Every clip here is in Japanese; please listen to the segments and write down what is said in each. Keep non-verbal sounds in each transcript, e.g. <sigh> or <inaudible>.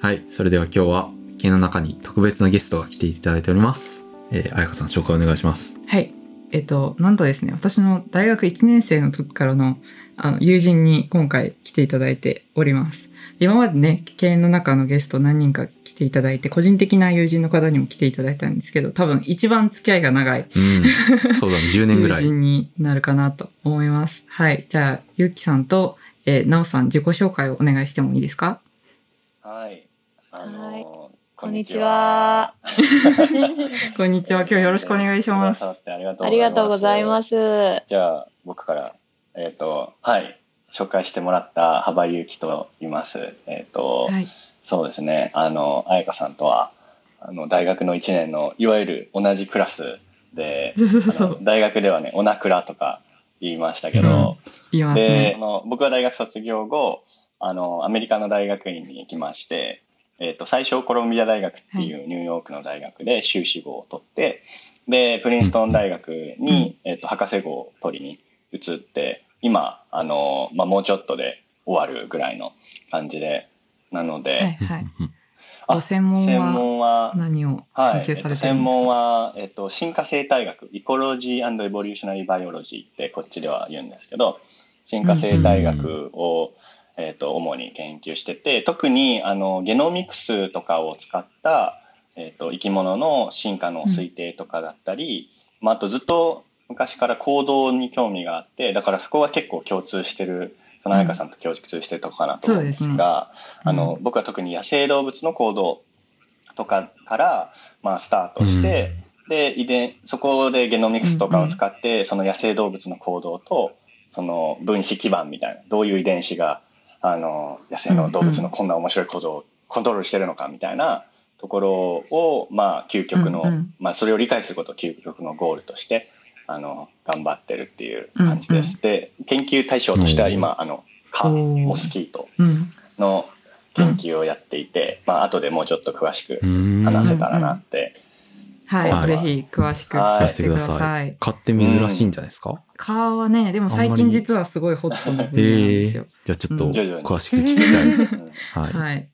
はい。それでは今日は、毛の中に特別なゲストが来ていただいております。えー、あやかさん紹介お願いします。はい。えっと、なんとですね、私の大学1年生の時からのあの友人に今回来ていただいております。今までね、経営の中のゲスト何人か来ていただいて、個人的な友人の方にも来ていただいたんですけど、多分一番付き合いが長いうん。そうだね、<laughs> 10年ぐ友らい。人になるかなと思います。はい。じゃあ、ゆうきさんと、えーなおさん自己紹介をお願いしてもいいですか？はい。あのはいここんにちは。<laughs> こんにちは。今日よろしくお願いします。ありがとうありがとうございま。す。じゃあ僕からえっ、とはい紹介してもらった幅ゆきと言います。えっ、と、はい。そうですね。あの彩香さんとはあの大学の1年のいわゆる同じクラスで、そうそうそあのう。大学ではねオナクラとか言いましたけど。言いますでねあ。の僕は大学卒業後あのアメリカの大学院に行きまして、えっと最初コロンビア大学っていうニューヨークの大学で修士号を取ってでプリンストン大学に、えっと博士号を取りに移って今あの、まあ、もうちょっとで終わるぐらいの感じでなので、はいはい。うんあご専門は何をはい、研究されてるんですか、えっと専門は、えっと、進化生態学イコロジーエボリューショナリーバイオロジーってこっちでは言うんですけど進化生態学を、えっと、主に研究してて特にあのゲノミクスとかを使った、えっと、生き物の進化の推定とかだったり、まあ、あとずっと昔から行動に興味があってだからそこは結構共通してるその彩香さんと共通してるとこかなと思うんですが、あの僕は特に野生動物の行動とかから、まあ、スタートして、で遺伝そこでゲノミクスとかを使って、その野生動物の行動とその分子基盤みたいなどういう遺伝子があの野生の動物のこんな面白い行動をコントロールしてるのかみたいなところを、まあ、究極の、うんうんまあ、それを理解することを究極のゴールとしてあの頑張ってるっていう感じです。で研究対象としては今、あの蚊モスキートうん。の研究をやっていて、まあ後でもうちょっと詳しくうん。話せたらなって。はい、はいぜひ詳しくはい聞かせてくだせてください。さい。買って珍しいんじゃないですか、蚊はね、でも最近実はすごいホットな分野なんですよ。じゃあちょっと詳しく聞きたい。はい。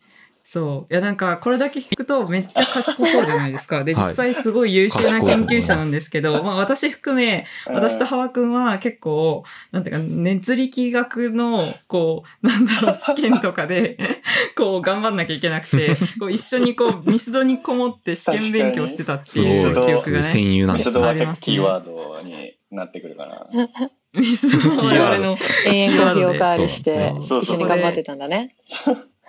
そう。いや、なんか、これだけ聞くとめっちゃ賢そうじゃないですか。で、はい実際すごい優秀な研究者なんですけど、まあ私含め、私とハワ君は結構、なんていうか、熱力学の、こう、なんだろう、試験とかで、<laughs> こう、頑張んなきゃいけなくて、こう、一緒にこう、<laughs> ミスドにこもって試験勉強してたってい。いう記憶そういうがね。戦友なんですね。ミスドは結構キーワードになってくるかな。<laughs> ミスドは我々の、永遠コーヒーおかわりして一緒に頑張ってたんだね。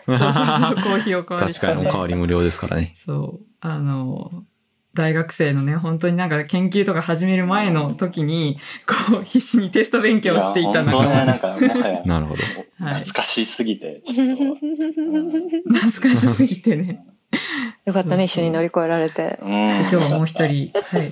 そうそうそう、<laughs> コーヒーを買われて確かにおかわり無料ですからね。そう、あの、大学生のね、本当になんか研究とか始める前の時に、こう、必死にテスト勉強していたや本当ね、なん仲かもはや <laughs> なるほど。はい懐かしすぎて、ちょっと。う <laughs> ん懐かしすぎてね。よかったね、一緒に乗り越えられて。うん今日はもう一。人、はい。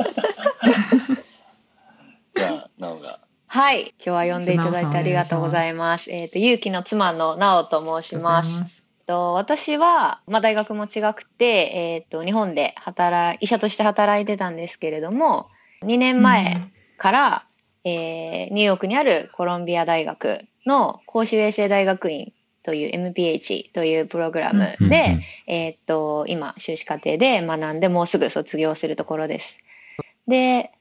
じゃあ、なおが。はい。今日は呼んでいただいてありがとうございます。えっ、と、ゆうきの妻のなおと申します。と私は、まあ、大学も違くて、えっ、と、日本で働い、医者として働いてたんですけれども、2年前から、えーニューヨークにあるコロンビア大学の公衆衛生大学院という MPH というプログラムで、うんうんえーっと、今、修士課程で学んで、もうすぐ卒業するところです。で、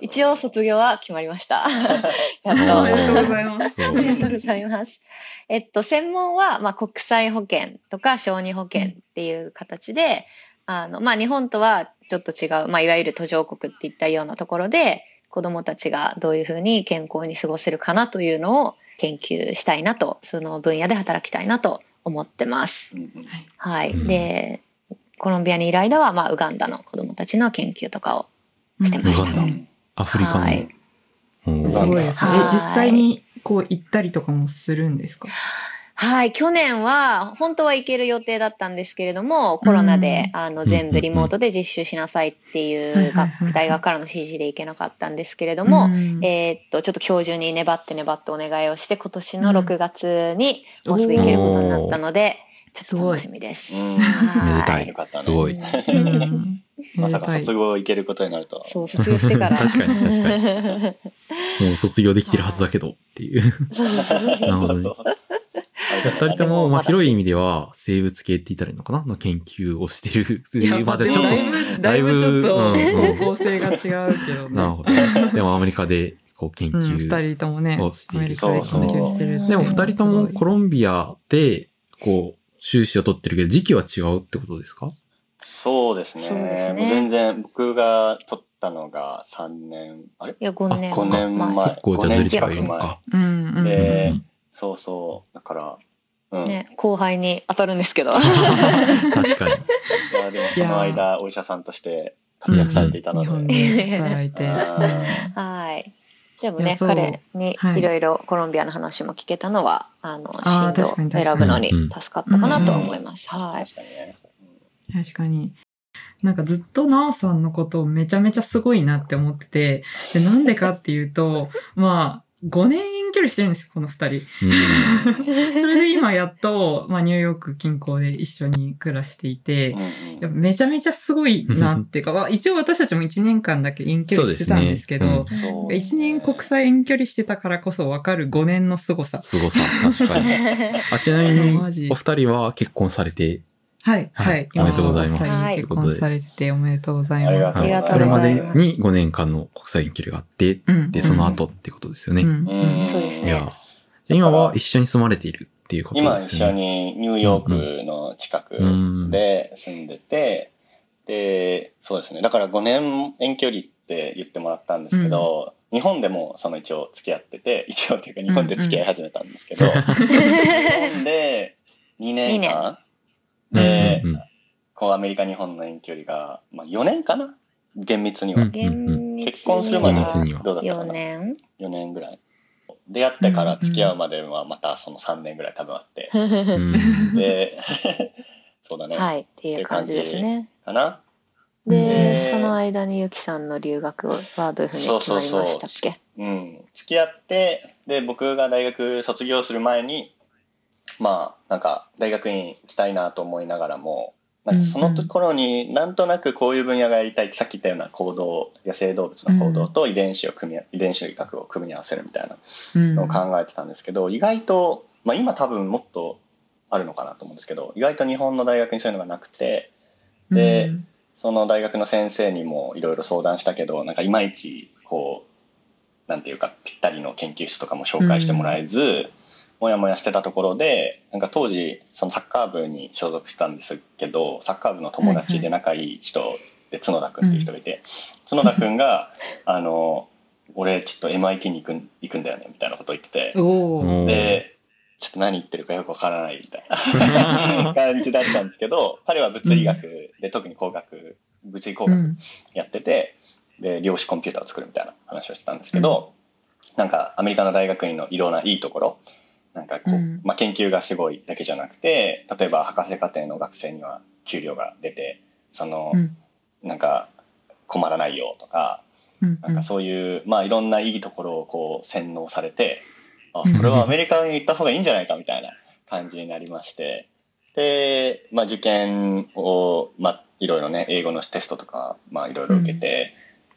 一応卒業は決まりました。<laughs> やっと。おめでとうございます。ありがとうございます。えっと、専門は、まあ、国際保険とか小児保険っていう形で、あの、まあ、日本とはちょっと違う、まあ、いわゆる途上国っていったようなところで、子供たちがどういうふうに健康に過ごせるかなというのを研究したいなと、その分野で働きたいなと思ってます。はい。うんで、コロンビアにいる間は、まあ、ウガンダの子供たちの研究とかをしてました。アフリカの。はい。すごいですね。実際にこう行ったりとかもするんですか？はい、去年は本当は行ける予定だったんですけれども、コロナで、あの全部リモートで実習しなさいっていう大学からの指示で行けなかったんですけれども、うんえーっと、ちょっと今日中に粘って粘ってお願いをして、今年のうん6月にもうすぐ行けることになったので、ちょっと楽しみです。うんはめでたい。よかったね。すごい。うんまさか卒業いけることになるとは。そう、卒業してから。確かに確か <laughs> もう卒業できてるはずだけどっていう。そうそうそうなるほどね二人とも、まあ、広い意味では、生物系って言ったらいいのかな？の研究をしてる。いや、まあ、ちょっと、だいぶちょっと、方向性が違うけどね。なるほど。でもアメリカで、こう、研究をしてる。二人ともね、アメリカで研究してる。でも二人ともコロンビアで、こう、修士を取ってるけど、時期は違うってことですか？そうですね。そうですね。全然、僕が取ったのが3年、あれ？いや、5年。5年前。結構じゃずれてはいるのか。で、そうそう。だから、うん、ね、後輩に当たるんですけど。確かに。いや、でもその間、お医者さんとして活躍されていたので。働いて。はい。でもね、彼にいろいろコロンビアの話も聞けたのは、あの、進路を選ぶのに助かったかなと思います。はい。確かに。なんかずっとナオさんのことをめちゃめちゃすごいなって思ってて、で、なんでかっていうと、<laughs> まあ、5年遠距離してるんですよ、この二人。<laughs> それで今やっと、まあ、ニューヨーク近郊で一緒に暮らしていて、やめちゃめちゃすごいなっていうか、<laughs> 一応私たちも1年間だけ遠距離してたんですけど、ね。うん、1年国際遠距離してたからこそわかる5年の凄さ。凄さ、確かに。あちなみに、お二人は結婚されてはい、はい。おめでとうございます。はい。結婚されておめでとうございます。ありがとうそれまでに5年間の国際遠距離があって、で、その後ってことですよね。そうですね。いや、今は一緒に住まれているっていうことですね。今一緒にニューヨークの近くで住んでて、で、そうですね。だから5年遠距離って言ってもらったんですけど、日本でもその一応付き合ってて、<laughs> 一応っていうか日本で付き合い始めたんですけど、<laughs> 日本で2年間で、うんうん、こうアメリカ、日本の遠距離が、まあ、4年かな？厳密には。結婚するまでどうだったかな ?4 年 ?4 年ぐらい。出会ってから付き合うまではまたその3年ぐらい多分あって。<laughs> で、<laughs> そうだね。はい、っていう感じですね。かな？で、その間にゆきさんの留学はどういうふうに決まりましたっけ？うん。付き合って、で、僕が大学卒業する前に、まあ、なんか、大学院行きたいなと思いながらも、なんかその頃になんとなくこういう分野がやりたいさっき言ったような行動、野生動物の行動と遺伝子を組み、遺伝子学を組み合わせるみたいなのを考えてたんですけど、意外と、まあ今多分もっとあるのかなと思うんですけど、意外と日本の大学にそういうのがなくて、で、その大学の先生にもいろいろ相談したけど、なんかいまいちこう、なんていうかぴったりの研究室とかも紹介してもらえず、もやもやしてたところでなんか当時そのサッカー部に所属したんですけどサッカー部の友達で仲いい人で角田君っていう人がいて、角田君が「あの俺ちょっと MIT に行く行くんだよね」みたいなことを言っててでちょっと何言ってるかよくわからないみたいな <laughs> 感じだったんですけど彼は物理学で特に工学物理工学やってて、で量子コンピューターを作るみたいな話をしてたんですけど、なんかアメリカの大学院のいろんないいところなんかこう、うん、まあ、研究がすごいだけじゃなくて例えば博士課程の学生には給料が出てその、うん、なんか困らないよとか、うん、なんかそういう、まあ、いろんないいところをこう洗脳されてあこれはアメリカに行った方がいいんじゃないかみたいな感じになりまして。で、まあ、受験を、まあ、いろいろね英語のテストとか、まあ、いろいろ受けて、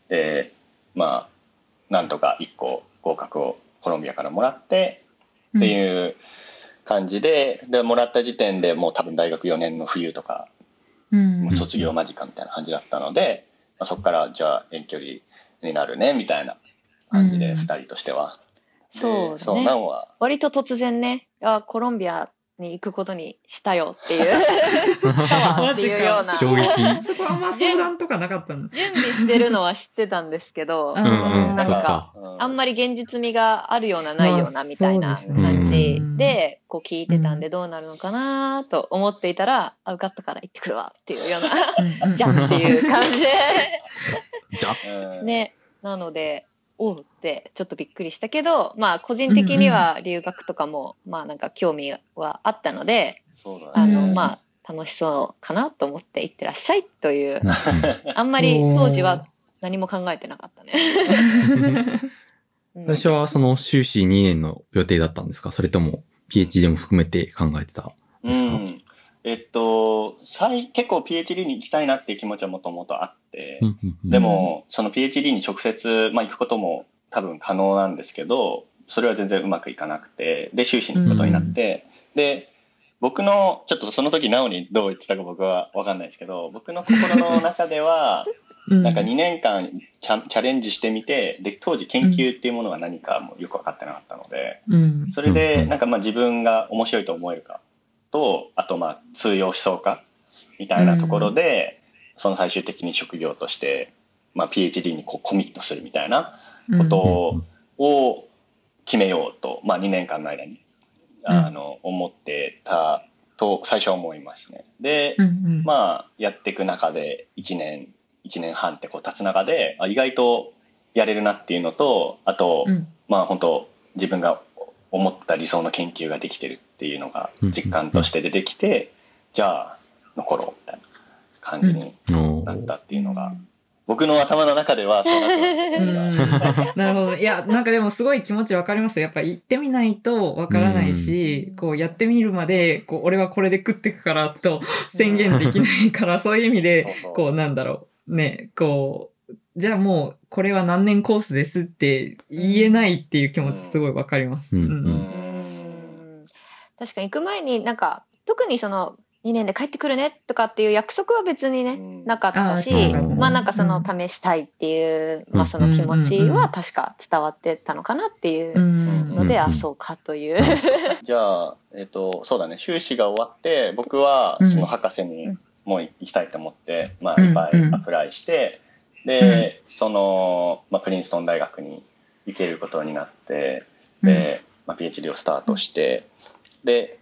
でまあなんとか1個合格をコロンビアからもらってっていう感じで、で、もらった時点でもう多分大学4年の冬とか、もう卒業間近みたいな感じだったので、まあ、そこからじゃあ遠距離になるね、みたいな感じで、2人としては。そう、ね、は。割と突然ね、あコロンビアに行くことにしたよっていう。<laughs> っていうような。衝撃。そこはあんま相談とかなかったの。準備してるのは知ってたんですけど、なんか、あんまり現実味があるようなないようなみたいな感じで、こう聞いてたんでどうなるのかなと思っていたら、あ、受かったから行ってくるわっていうような、<laughs> じゃっていう感じで。じゃね。なので、おうってちょっとびっくりしたけどまあ個人的には留学とかも、まあなんか興味はあったので、あのまあ楽しそうかなと思って行ってらっしゃいという。<laughs> あんまり当時は何も考えてなかったね。<laughs> 最初はその修士2年の予定だったんですか？それとも PhD も含めて考えてたうん。えっと、結構 PhD に行きたいなっていう気持ちはもともとあって、でも、その PhD に直接、まあ、行くことも多分可能なんですけど、それは全然うまくいかなくて、で、修士に行くことになって、で、僕の、ちょっとその時、なおにどう言ってたか僕はわかんないですけど、僕の心の中では、<laughs> なんか2年間チャチャレンジしてみて、で、当時研究っていうものが何かもよく分かってなかったので、うん。それうんで、うん。なんかまあ自分が面白いと思えるかと、あとまあ通用しそうかみたいなところで、その最終的に職業として、まあ PhD にこうコミットするみたいなことをを決めようと、まあ2年間の間に、あの、思ってたと最初は思いますね。で、うんうん。まあやっていく中で1年、1年半ってこう経つ中で、あ意外とやれるなっていうのと、あと、うん。まあ本当自分が思った理想の研究ができてるっていうのが実感として出てきて、じゃあ残ろうみたいな感じになったっていうのが、僕の頭の中ではそうなってます。うん。なるほど。いや、なんかでもすごい気持ちわかりますよ。やっぱ行ってみないとわからないし、こうやってみるまで、こう、俺はこれで食ってくからと宣言できないから、そういう意味で、そうそう。こうなんだろう。ね、こう、じゃあもうこれは何年コースですって言えないっていう気持ちすごいわかります。うん。うん。うん確かに行く前になんか特にその2年で帰ってくるねとかっていう約束は別にね、うん。なかったしあーそうかまあなんかそのうん。試したいっていう、うん。まあその気持ちは確か伝わってたのかなっていううん。ので、うん。あそうかという。じゃあ、えっ、と、そうだね、修士が終わって、僕はその博士にもう行きたいと思って、まあいっぱいアプライして、で、その、まあプリンストン大学に行けることになって、で、まあ PhD をスタートして、で、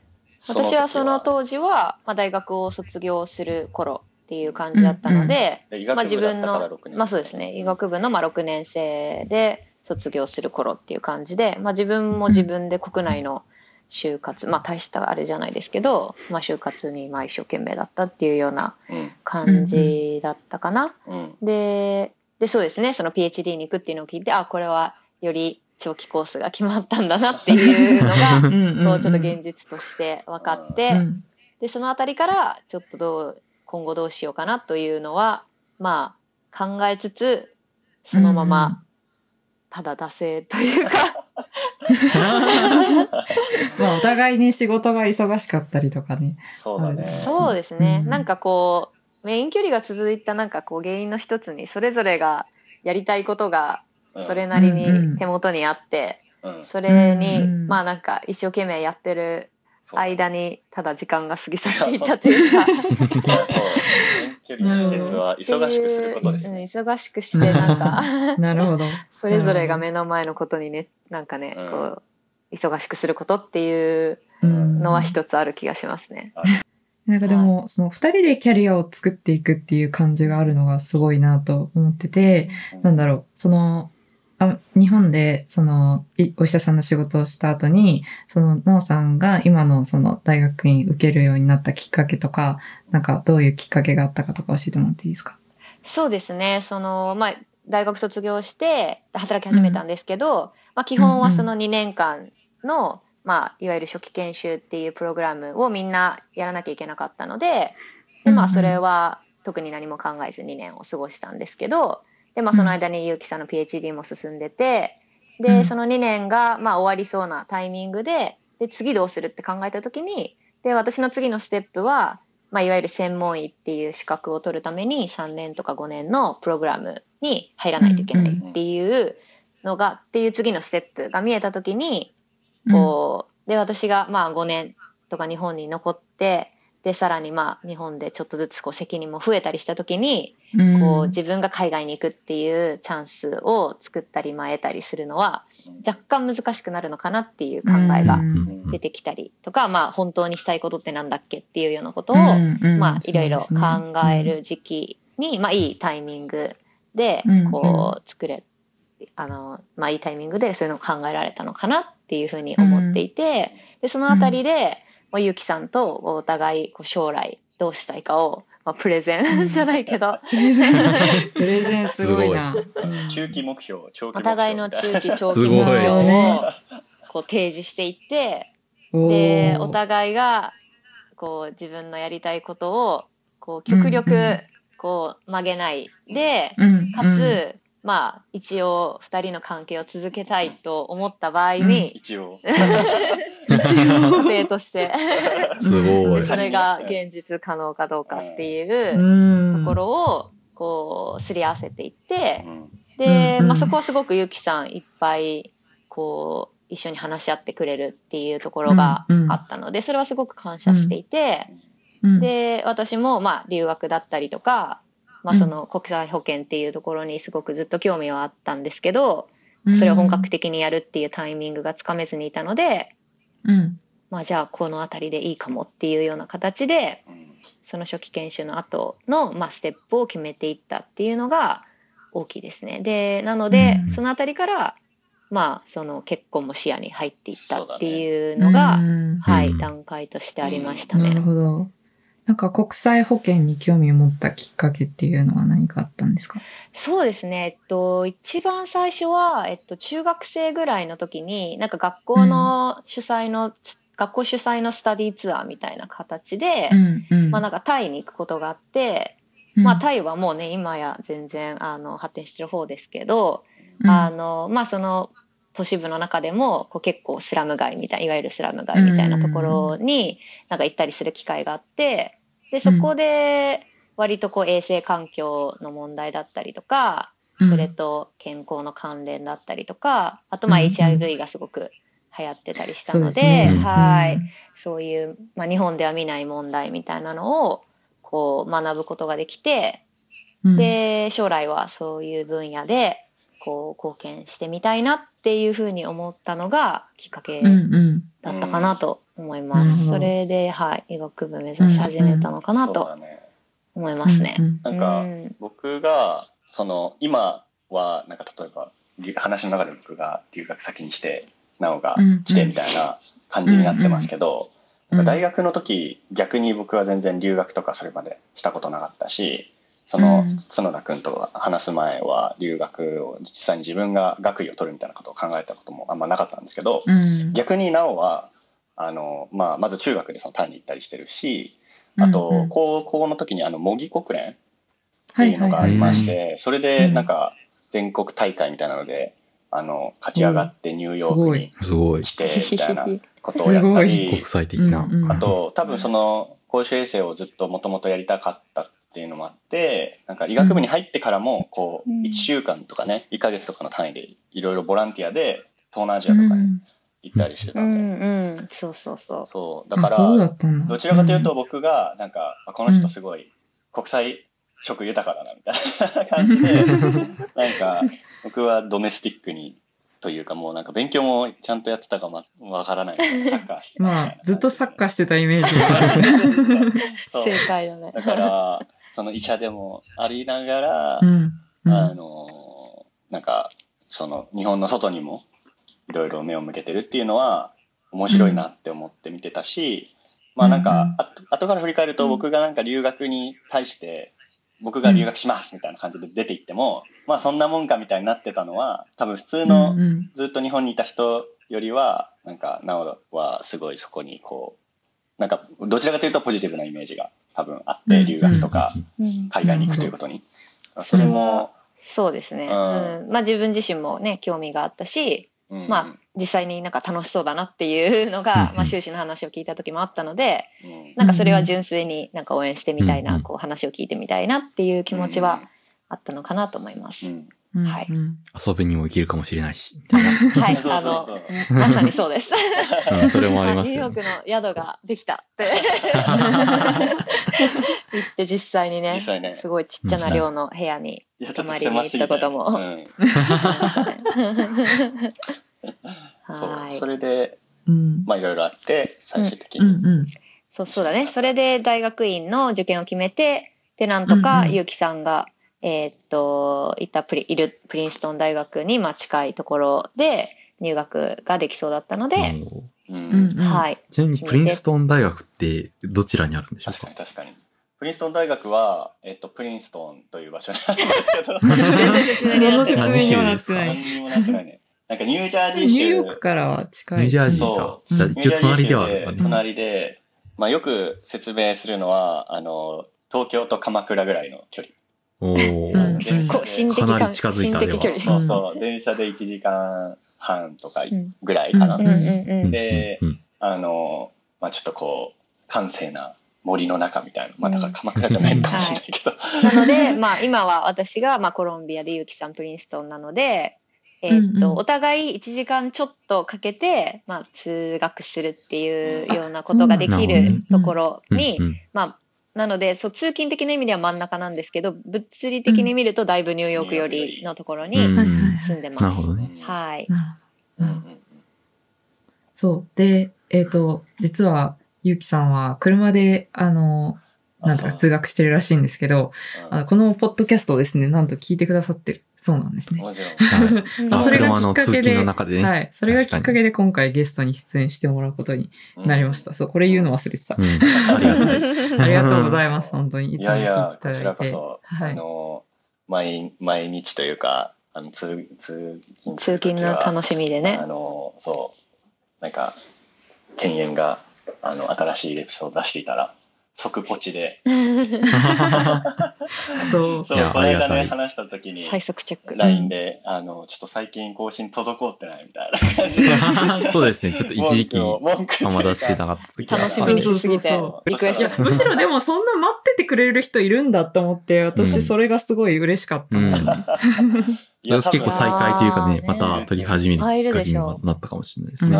私はその時当時は、まあ、大学を卒業する頃っていう感じだったので、で医まあ、自分の6年。まあそうですね医学部のまあ6年生で卒業する頃っていう感じで、まあ、自分も自分で国内の就活、まあ大したあれじゃないですけど、まあ、就活にまあ一生懸命だったっていうようなうん。感じだったかな。うん。ででそうですねその PhD に行くっていうのを聞いてあこれはより長期コースが決まったんだなっていうのが <laughs> こうちょっと現実として分かって、うん。でそのあたりからちょっとどう今後どうしようかなというのはまあ考えつつそのままただ惰性というか、<laughs> まあお互いに仕事が忙しかったりとかね。そうだね。そうですね、うん。なんかこうメイン距離が続いたなんかこう原因の一つにそれぞれがやりたいことがうんそれなりうんうん。に手元にあって、うん。それに、うんまあなんか一生懸命やってる間にただ時間が過ぎ去っていったというか。距離の秘訣は忙しくすることですうん。ね。忙しくしてなんかなるほど。それぞれが目の前のことにねなんかね、うん。こう忙しくすることっていううん。のは一つある気がしますね。なんかでも、その二人でキャリアを作っていくっていう感じがあるのがすごいなと思ってて、なんだろう、その、あ日本で、その、いお医者さんの仕事をした後に、その、なおさんが今のその大学院受けるようになったきっかけとか、なんかどういうきっかけがあったかとか教えてもらっていいですか？そうですね。その、まあ、大学卒業して働き始めたんですけど、まあ、基本はその2年間の、まあ、いわゆる初期研修っていうプログラムをみんなやらなきゃいけなかったのでで、まあ、それは特に何も考えず2年を過ごしたんですけどで、まあ、その間に結城さんの PhD も進んでてで、うん。その2年が、まあ、終わりそうなタイミングでで次どうするって考えた時にで私の次のステップは、まあ、いわゆる専門医っていう資格を取るために3年とか5年のプログラムに入らないといけないっていうのが、っていう次のステップが見えた時にこう、で私がまあ5年とか日本に残ってでさらにまあ日本でちょっとずつこう責任も増えたりした時に、うん。こう自分が海外に行くっていうチャンスを作ったりまあ得たりするのは若干難しくなるのかなっていう考えがうん。出てきたりとか、まあ本当にしたいことってなんだっけっていうようなことを、まあいろいろ考える時期に、まあいいタイミングでうんこう作れ、あのまあいいタイミングでそういうのを考えられたのかなっていうふうに思っていて、でそのあたりで、まあ、ゆうきさんとお互いこう将来どうしたいかを、まあ、プレゼンじゃないけど、プレゼン、プレゼンすごいな。うん。中期目標、長期目標。お互いの中期長期すごい目標をねこう提示していっておでーお互いがこう自分のやりたいことをこう極力んこう曲げない。で、うん。かつ、まあ一応二人の関係を続けたいと思った場合に、一応。家庭としてすごい。それが現実可能かどうかっていううん。ところをこうすり合わせていってう、ん。で、うん。まあ、そこはすごくゆきさんいっぱいこう一緒に話し合ってくれるっていうところがうんうん。あったので、それはすごく感謝していて、うん。で私もまあ留学だったりとか、まあ、その国際保険っていうところにすごくずっと興味はあったんですけど、それを本格的にやるっていうタイミングがつかめずにいたので、うんまあ、じゃあこの辺りでいいかもっていうような形でうんその初期研修の後のまあステップを決めていったっていうのが大きいですね。でなので、うんその辺りからまあその結婚も視野に入っていったっていうのが、うんはい、うん段階としてありましたなるね。ほど。なんか国際保険に興味を持ったきっかけっていうのは何かあったんですか？そうですね。えっと、一番最初は、えっと、中学生ぐらいの時に、なんか学校の主催の、学校主催のスタディツアーみたいな形で、んうん。まあなんかタイに行くことがあって、まあタイはもうね、今や全然あの発展してる方ですけど、あの、まあその都市部の中でもこう結構スラム街みたい、いわゆるスラム街みたいなところになんか行ったりする機会があって、で、そこで割とこう衛生環境の問題だったりとか、それと健康の関連だったりとか、あとまあうん HIV がすごく流行ってたりしたので、はい。そういう、まあ、日本では見ない問題みたいなのをこう学ぶことができて、うん、で将来はそういう分野でこう貢献してみたいなっていうふうに思ったのがきっかけだったかなと思います。それで、はい、医学部目指し始めたのかなと。思いますね。う。んなんかうん。僕がその今はなんか例えばり話の中で僕が留学先にしてなおがうん来てみたいな感じになってますけど、うん。なんか大学の時逆に僕は全然留学とかそれまでしたことなかったしそのうん。角田君と話す前は留学を実際に自分が学位を取るみたいなことを考えたこともあんまなかったんですけど、うん。逆になおはあの、まあ、まず中学でそのタイに行ったりしてるしあと、高校の時にあの模擬国連ってはいいうのがありまして、それでうん。なんか全国大会みたいなのであの勝ち上がってニューヨークにすごい。来てみたいなことをやったり国際的な。あと多分その公衆衛生をずっともともとやりたかったっていうのもあってなんか医学部に入ってからもこううん。1週間とかね1ヶ月とかの単位でいろいろボランティアで東南アジアとかに行ったりしてたうんで、んうん、そうそうそう。そう。だかあそうだらったんだ。どちらかというと僕がなんかあこの人すごい国際色豊かだなみたいな <laughs> 感じでなんか僕はドメスティックにというかもうなんか勉強もちゃんとやってたかまわからない。サッカーしてたまあ、ずっとサッカーしてたイメージがある。<laughs> そう。正解だね。だからその医者でもありながら、うん。うん。あのなんかその日本の外にもいろいろ目を向けてるっていうのは面白いなって思って見てたし、まあなんかあ後から振り返ると僕がなんか留学に対して僕が留学しますみたいな感じで出て行っても、まあそんなもんかみたいになってたのは多分普通のずっと日本にいた人よりはなんかなおはすごいそこにこうなんかどちらかというとポジティブなイメージが多分あってうん留学とかうん海外に行くということに。それも、そうですね。ううん。ん。まあ自分自身もね、興味があったし、うんまあ実際になんか楽しそうだなっていうのうんが、うん。まあ修士の話を聞いた時もあったので、うん。なんかそれは純粋になんか応援してみたいな、こう話を聞いてみたいなっていう気持ちはあったのかなと思います。うんうんはい。うん。遊びにも行けるかもしれないし。はい、<laughs> あの、まさにそうです。うんそれもありますニューヨ。ークの宿ができたって。<laughs> 言って実際にねすごいちっちゃな量の部屋に泊まりに行ったことも。うんありましたね。<laughs> そう。はい。それでうん。まあいろいろあって最終的に、うんうんそうそうだね。それで大学院の受験を決めて、で、なんとかうんうん。ゆうきさんが、えーっと、いたプリ、いるプリンストン大学に、まあ近いところで入学ができそうだったので、はい。ちなみにプリンストン大学ってどちらにあるんでしょう確か確かにプリンストン大学は、えっと、プリンストンという場所なんですけど何の説明にはなってない。何にもなってないねなんかニュージャージーニ州ューヨークからは近い。ニュージャージーそか。うじゃあうん一応隣ではあるね。隣で、まあ、よく説明するのはあの東京と鎌倉ぐらいの距離うんお心的かな感り近づいた。そうそう、電車で1時間半とかぐらいかな。でうん。あの、まあちょっとこう、閑静な森の中みたいな。まあだから鎌倉じゃないかもしれないけど。なので、<laughs> まあ今は私がまあコロンビアでゆうきさんプリンストンなので、えーっと、うんうん。お互い1時間ちょっとかけて、まあ通学するっていうようなことができるだところに、まあなのでそう通勤的な意味では真ん中なんですけど物理的に見るとだいぶニューヨーク寄りのところに住んでます。なるほどね。はい。なるほどうんうんそう。で、えっ、と、実は、ゆうきさんは車で、あの、なんとか通学してるらしいんですけど、あのこのポッドキャストをですね、なんと聞いてくださってるそうなんですね。もちろん。はいああそれが車のきっかけで通勤の中でね。はい。それがきっか確けで今回ゲストに出演してもらうことになりました。そう、これ言うの忘れてた。うん。ありがたい。ありがとうございます。本当に。いいていいやいや、こちら。こそ、あはい。の、毎、毎日というか、あの、通、通勤通勤の楽しみでねあ。の、そう、なんか、犬猿が、あの、新しいエピソード出していたら、即ポチで、<laughs> そう。そういや、この間ね、ありがたい話した時に、最速チェック。LINE で、あの、ちょっと最近更新滞ってないみたいな感じで。<laughs> そうですね。ちょっと一時期、文句を文句というか浜田してなかった楽しみにしすぎてそうそうそうリクエストしむしろでもそんな待っててくれる人いるんだと思って、う私んそれがすごい嬉しかった。うん。結構再開というかね、また撮り始めるきっかけに入るでしょなったかもしれないですうん。ね。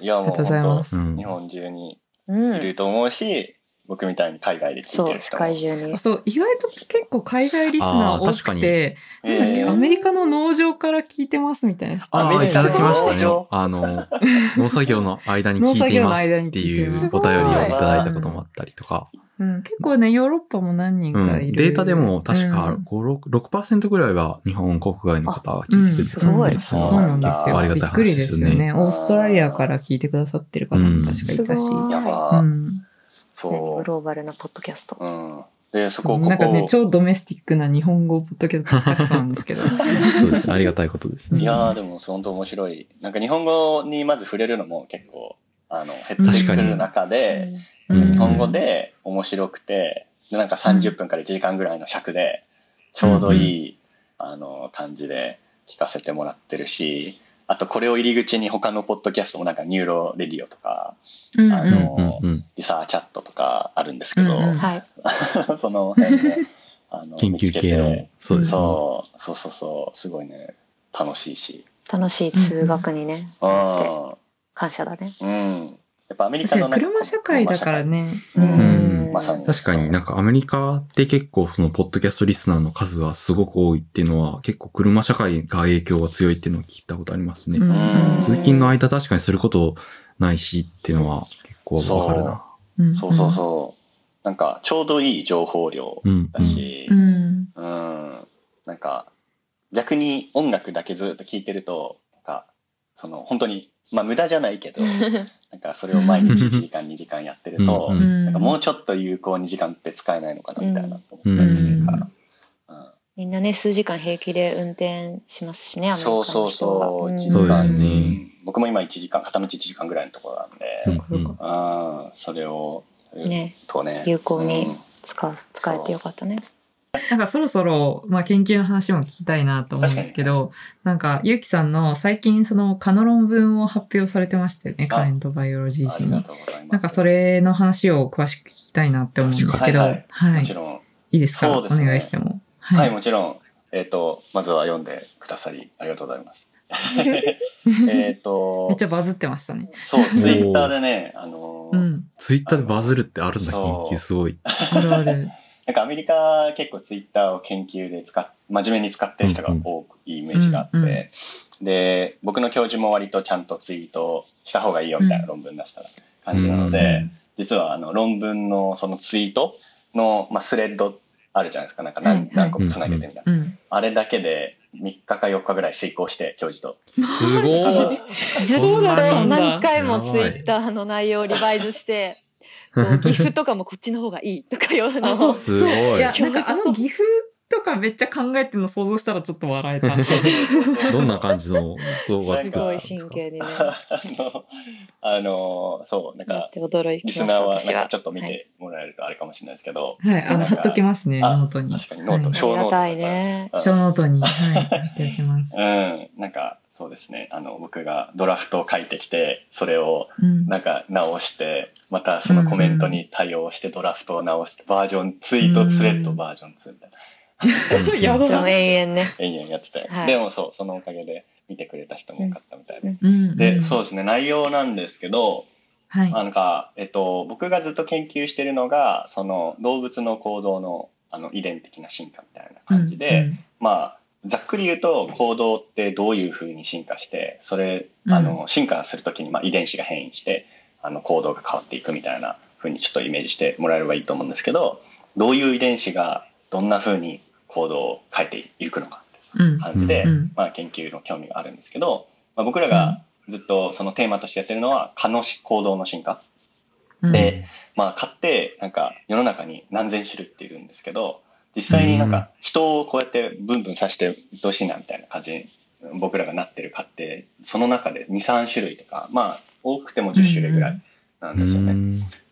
いや、もうありがとうございま本す。うん当、日本中にうんいると思うし、僕みたいに海外で聞いそう、世てる人も。界中に。そう、意外と結構海外リスナー多あー確かにくて、なんだっけ、えーアメリカの農場から聞いてますみたいな。あいただきましたね。あの、農作業の間に聞いていますっていうお便りをいただいたこともあったりとか。うん、結構ね、ヨーロッパも何人うん。かいる。データでも確かうん5、6 6%ぐらいは日本国外の方が聞いてくれてすごいそうなんですよ。ありがたいびっくり話ですすよね。オーストラリアから聞いてくださってる方も確かいたし。すごいやばーうん。グそローバルなポッドキャスト。う。うん。で、そこ、こなんかね、こ、超ドメスティックな日本語ポッドキャストなんですけど。<laughs> そうですね。ありがたいことですね。いやーでも本当面白い。なんか日本語にまず触れるのも結構、あの、減ってくる中で、うん日本語で面白くて、でなんか30分から1時間ぐらいの尺で、ちょうどいい、あの、感じで聞かせてもらってるし、あとこれを入り口に他のポッドキャストもなんか NeuroRadio とか、うんあのうんうん。リサーチャットとかあるんですけど、うんうんはい。<laughs> その辺で、あの、<laughs> 研究系の。そうですね。そう、そうそうそう、すごいね、楽しいし。楽しい通学にね、うん。感謝だね。うん。やっぱアメリカの車社会だから。ね。ううんまさに。確かになんかアメリカって結構そのポッドキャストリスナーの数がすごく多いっていうのは結構車社会が影響が強いっていうのを聞いたことありますね。うん通勤の間確かにすることないしっていうのは結構わかるな。うんそうそうそう。なんか、ちょうどいい情報量うん。だしう、ん。うん。なんか、逆に音楽だけずっと聴いてると、なんか、その、本当に、まあ無駄じゃないけど、<laughs> なんかそれを毎日1時間2時間やってるとう、うんなんかもうちょっと有効に時間って使えないのかなみたいなと思ったりするから。うんみんなね、数時間平気で運転しますしね、アメリカのそうそう人はそう。ん一時そうです間ね僕も今1時間、片道1時間ぐらいのところなんで、そうかそうか。ああ、それを、ねとね。有効にうん使う使えてよかったね。なんかそろそろ、まあ、研究の話も聞きたいなと思うんですけど、なんか、ゆうきさんの最近その、科の論文を発表されてましたよね、あカレントバイオロジー誌に。なんかそれの話を詳しく聞きたいなって思うんですけど、ははいい、はいい、もちろん。いですか？ですねお願いしても。はい、はい。もちろん。えっ、と、まずは読んでくださり、ありがとうございます。<laughs> えっとめっち、ゃバズってましたね。そう、ツイッターでね、あのーうん。ツイッターでバズるってあるんだ、研究すごい。あるある。なんかアメリカ結構ツイッターを研究で使っ、真面目に使ってる人が多くいいイメージがあって、うんうんで、僕の教授も割とちゃんとツイートした方がいいよみたいな論文出した感じなので、実はあの論文のそのツイートの、まあ、スレッドあるじゃないですか。なんか何,、何個もつなげてみたいな。うん。あれだけで3日か4日ぐらい遂行して、教授と。すご <laughs> い。そうなんだ何回もツイッターの内容を revise して、<laughs> GIF とかもこっちの方がいいとかいうのを。あそうすごいいや、なんかあの GIFとかめっちゃ考えてるの想像したらちょっと笑えた。<laughs> どんな感じの動画作ったすごいんですか？真剣にね。<laughs> あの、あの、そう、なんか、驚リスナーは私はなんかちょっと見はいてもらえるとあれかもしれないですけど、はい、あの、貼っときますね、あノートに。確かにノート、はい show note とかありがたいねうん show note に、はい、貼っておきます。うん、なんか、そうですね。あの、僕がドラフトを書いてきて、それをうん。なんか直して、またそのコメントに対応してドラフトを直して、バージョン、ツイートスレッドバージョン2みたいな。<laughs> やばでも永遠ね。延々やってて、はいでもそう、そのおかげで見てくれた人も多かったみたいで。うん。で、うんそうですね、内容なんですけど、はい。なんか、えっと、僕がずっと研究してるのが、その動物の行動のあの遺伝的な進化みたいな感じで、うんまあ、ざっくり言うと行動ってどういうふうに進化して、それ、うん。あの、進化するときにまあ遺伝子が変異して、あの、行動が変わっていくみたいなふうにちょっとイメージしてもらえればいいと思うんですけど、どういう遺伝子がどんなふうに行動を変えていくのかうん。って感じで、うん。まあ研究の興味があるんですけど、まあ、僕らがずっとそのテーマとしてやってるのは蚊の行動の進化。うん。で、まあ、蚊って、なんか、世の中に何千種類っているんですけど、実際になんか、人をこうやってブンブン刺して、どうしいなみたいな感じに、僕らがなってる蚊って、その中で2、3種類とか、まあ、多くても10種類ぐらいなんですよね。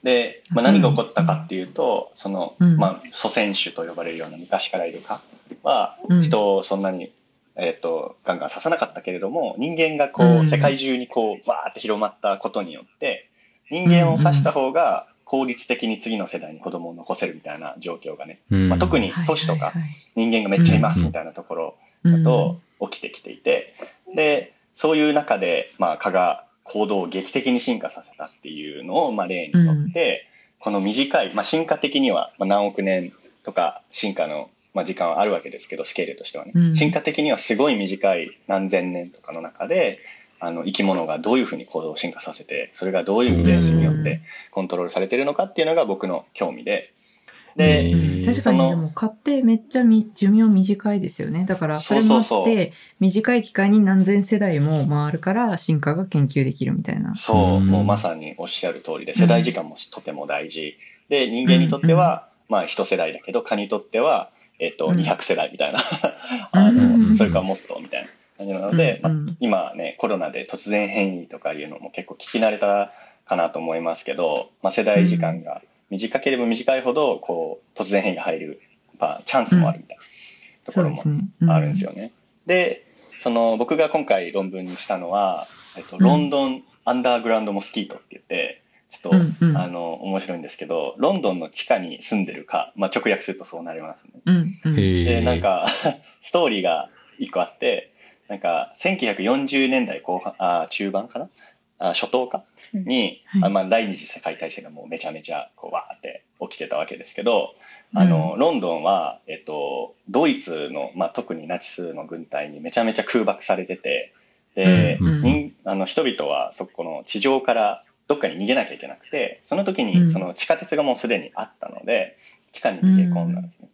で、まあ、何が起こったかっていうと、その、うん。まあ、祖先種と呼ばれるような昔からいる蚊はうん、人をそんなに、えっ、と、ガンガン刺さなかったけれども、人間がこう、うん。世界中にこう、バーって広まったことによって、人間を刺した方が効率的に次の世代に子供を残せるみたいな状況がね、まあ、特に都市とか人間がめっちゃいますみたいなところだと起きてきていて、で、そういう中で、まあ、蚊が行動を劇的に進化させたっていうのを、まあ、例にとって、この短い、まあ、進化的にはまあ何億年とか進化の、まあ、時間はあるわけですけど、スケールとしてはね。うん。進化的にはすごい短い何千年とかの中で、あの生き物がどういうふうに行動を進化させて、それがどういう遺伝子によってコントロールされてるのかっていうのが僕の興味で。で、うん。確かにでも買ってめっちゃみ寿命短いですよね。だからそれもあって短い期間に何千世代も回るから進化が研究できるみたいな。そう、うん。もうまさにおっしゃる通りで、世代時間もとても大事。で、人間にとっては、まあ一世代だけど、蚊にとっては、えっと、うん。200世代みたいな、あうん。<laughs> の、それからもっとみたいな感じなので、うんまあ、今ね、コロナで突然変異とかいうのも結構聞き慣れたかなと思いますけど、まあ世代時間が短ければ短いほど、こう、突然変異が入る、まあ、チャンスもあるみたいなところも。あるんですよね。で、その僕が今回論文にしたのは、えっと、うん。ロンドンアンダーグラウンドモスキートって言って、ちょっと、うんうん。あの、面白いんですけど、ロンドンの地下に住んでるか、まあ直訳するとそうなりますね。うんうん。で、なん、か、<laughs> ストーリーが一個あって、なんか、1940年代後半、あ中盤かな？あ初頭か？うん。に、はい。あまあ、第二次世界大戦がもうめちゃめちゃ、こう、わーって起きてたわけですけど、あの、ロンドンは、えっと、ドイツの、まあ、特にナチスの軍隊にめちゃめちゃ空爆されてて、で、うんあの人々はそこの地上からどっかに逃げなきゃいけなくて、その時うん。にその地下鉄がもうすでにあったので、地下に逃げ込んだんですね。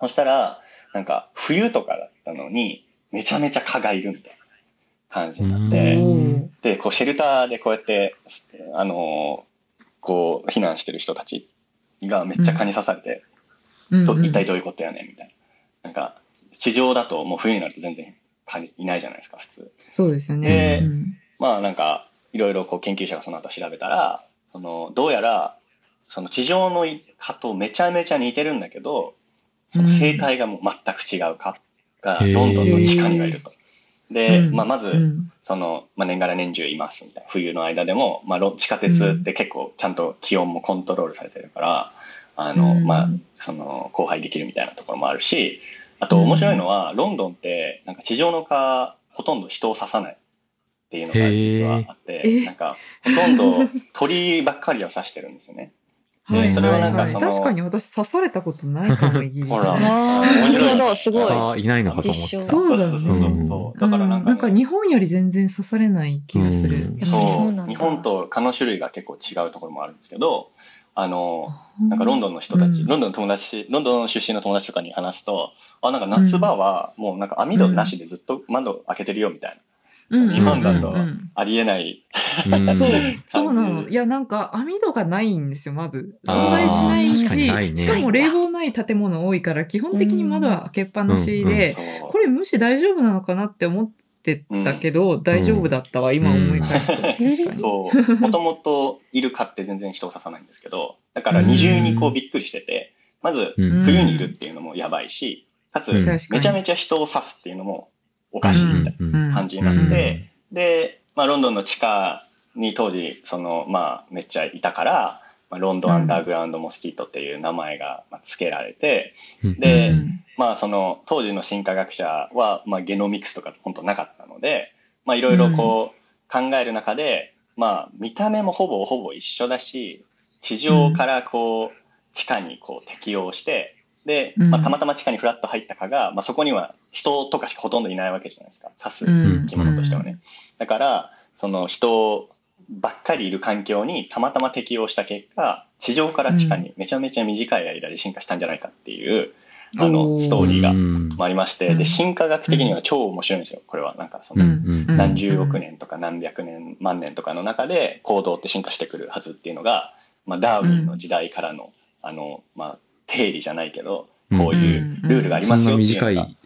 そしたら、なんか冬とかだったのに、めちゃめちゃ蚊がいるみたいな感じになって、うんで、こうシェルターでこうやって、あのーこう避難してる人たちがめっちゃ蚊に刺されて、うん一体どういうことやねんみたいな。なんか、地上だともう冬になると全然蚊いないじゃないですか、普通。そうですよね。でうんまあなんか、いろいろこう研究者がその後調べたら、その、どうやら、その地上の蚊とめちゃめちゃ似てるんだけど、その生態がもう全く違う蚊がロンドンの地下にはいると。で、うんまあまず、うんその、まあ、年がら年中いますみたいな。冬の間でも、まあ、ろ地下鉄って結構ちゃんと気温もコントロールされてるから、あの、うんまあ、その、荒廃できるみたいなところもあるし、あと面白いのは、ロンドンって、なんか地上の蚊、ほとんど人を刺さないっていうのが実はあって、なんか、ほとんど鳥ばっかりを刺してるんですよね。はいそれは。なんかその確かに私刺されたことないかも、イギリス。ほら。あ面白い。るほど、すごい。あいないのかと思って実証。た。そうだね。そうそうそうそう。だからなんか、うん。なんか日本より全然刺されない気がする。そそう日本と蚊の種類が結構違うところもあるんですけど、あの、なんかロンドンの人たち、うん。ロンドンの友達、ロンドン出身の友達とかに話すと、あ、なんか夏場はもうなんか網戸なしでずっと窓開けてるよみたいうん日本だとうんうんありえない。うん。そう <laughs> そうなの。いや、なんか網戸がないんですよ、まず。存在しないし、ないね。しかも冷房ない建物多いから、基本的に窓は開けっぱなしうんうん。で、これ無視大丈夫なのかなって思ってたけど、大丈夫だったわ、今思い返すと。<laughs> そう。もともとイルカって全然人を刺さないんですけど、だから二重にこうびっくりしてて、まずうん。冬にいるっていうのもやばいし、かつうん。確かに。めちゃめちゃ人を刺すっていうのもおかしいみたいな感じになって、で、まあロンドンの地下に当時、その、まあめっちゃいたから、まあ、ロンドンアンダーグラウンドモスキートっていう名前がまあ付けられて、でうん。まあその当時の進化学者は、まあゲノミクスとか本当なかったので、まあいろいろこう考える中で、まあ見た目もほぼほぼ一緒だし、地上からこう地下にこう適応して、で、まあたまたま地下にフラッと入ったかが、まあそこには人とかしかほとんどいないわけじゃないですか。刺すうん。生き物としてはね。だから、その人ばっかりいる環境にたまたま適応した結果、地上から地下にめちゃめちゃ短い間で進化したんじゃないかっていう、あおの、ーストーリーがありまして、うん。で、進化学的には超面白いんですよ。これは。なんかそうんの、うん。何十億年とか何百年、万年とかの中で行動って進化してくるはずっていうのが、まあ、ダーウィンの時代からの、あの、まあ、定理じゃないけど、こういうルールがありそんなますよっていう短のが。い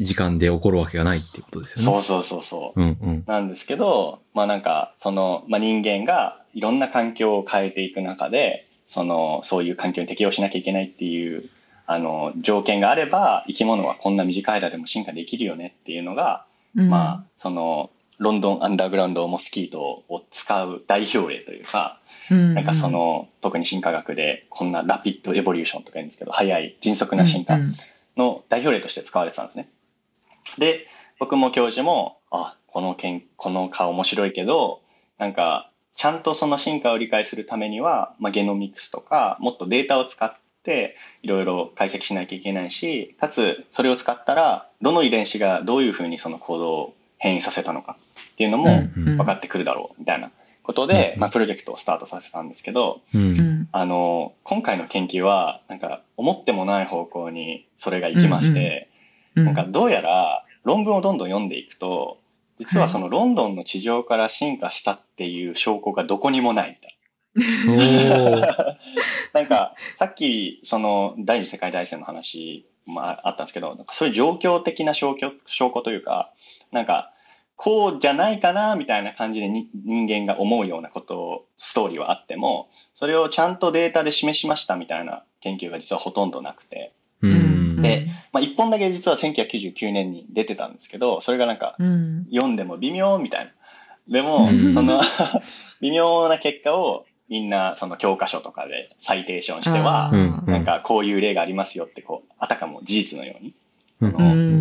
時間で起こるわけがないっていうことですよね。そうそうそうそう。うんうん。なんですけど、まあなんか、その、まあ人間がいろんな環境を変えていく中で、その、そういう環境に適応しなきゃいけないっていう、あの、条件があれば、生き物はこんな短い間でも進化できるよねっていうのが、まあ、その、ロンドンアンダーグラウンドモスキートを使う代表例というか、あ、なんかその、特に進化学でこんなラピッドエボリューションとか言うんですけど、早い迅速な進化の代表例として使われてたんですね。で、僕も教授も、あ、このけん、この顔面白いけど、なんか、ちゃんとその進化を理解するためには、まあ、ゲノミクスとか、もっとデータを使って、いろいろ解析しなきゃいけないし、かつ、それを使ったら、どの遺伝子がどういうふうにその行動を変異させたのかっていうのもうん分かってくるだろう、みたいな。ことで、まあ、プロジェクトをスタートさせたんですけど、うん。あの、今回の研究は、なんか、思ってもない方向にそれが行きまして、なんか、どうやら論文をどんどん読んでいくと、実はそのロンドンの地上から進化したっていう証拠がどこにもないみたいな。<laughs> なんか、さっき、その、第二次世界大戦の話、まあ、あったんですけど、なんかそういう状況的な証拠、証拠というか、なんか、こうじゃないかな、みたいな感じでに人間が思うようなことを、ストーリーはあっても、それをちゃんとデータで示しましたみたいな研究が実はほとんどなくて、うん。で、まあ、一本だけ実は1999年に出てたんですけど、それがなんか、うん、読んでも微妙みたいな。でもうん、その、<laughs> 微妙な結果をみんなその教科書とかでサイテーションしてはなんかこういう例がありますよってこう、あたかも事実のように、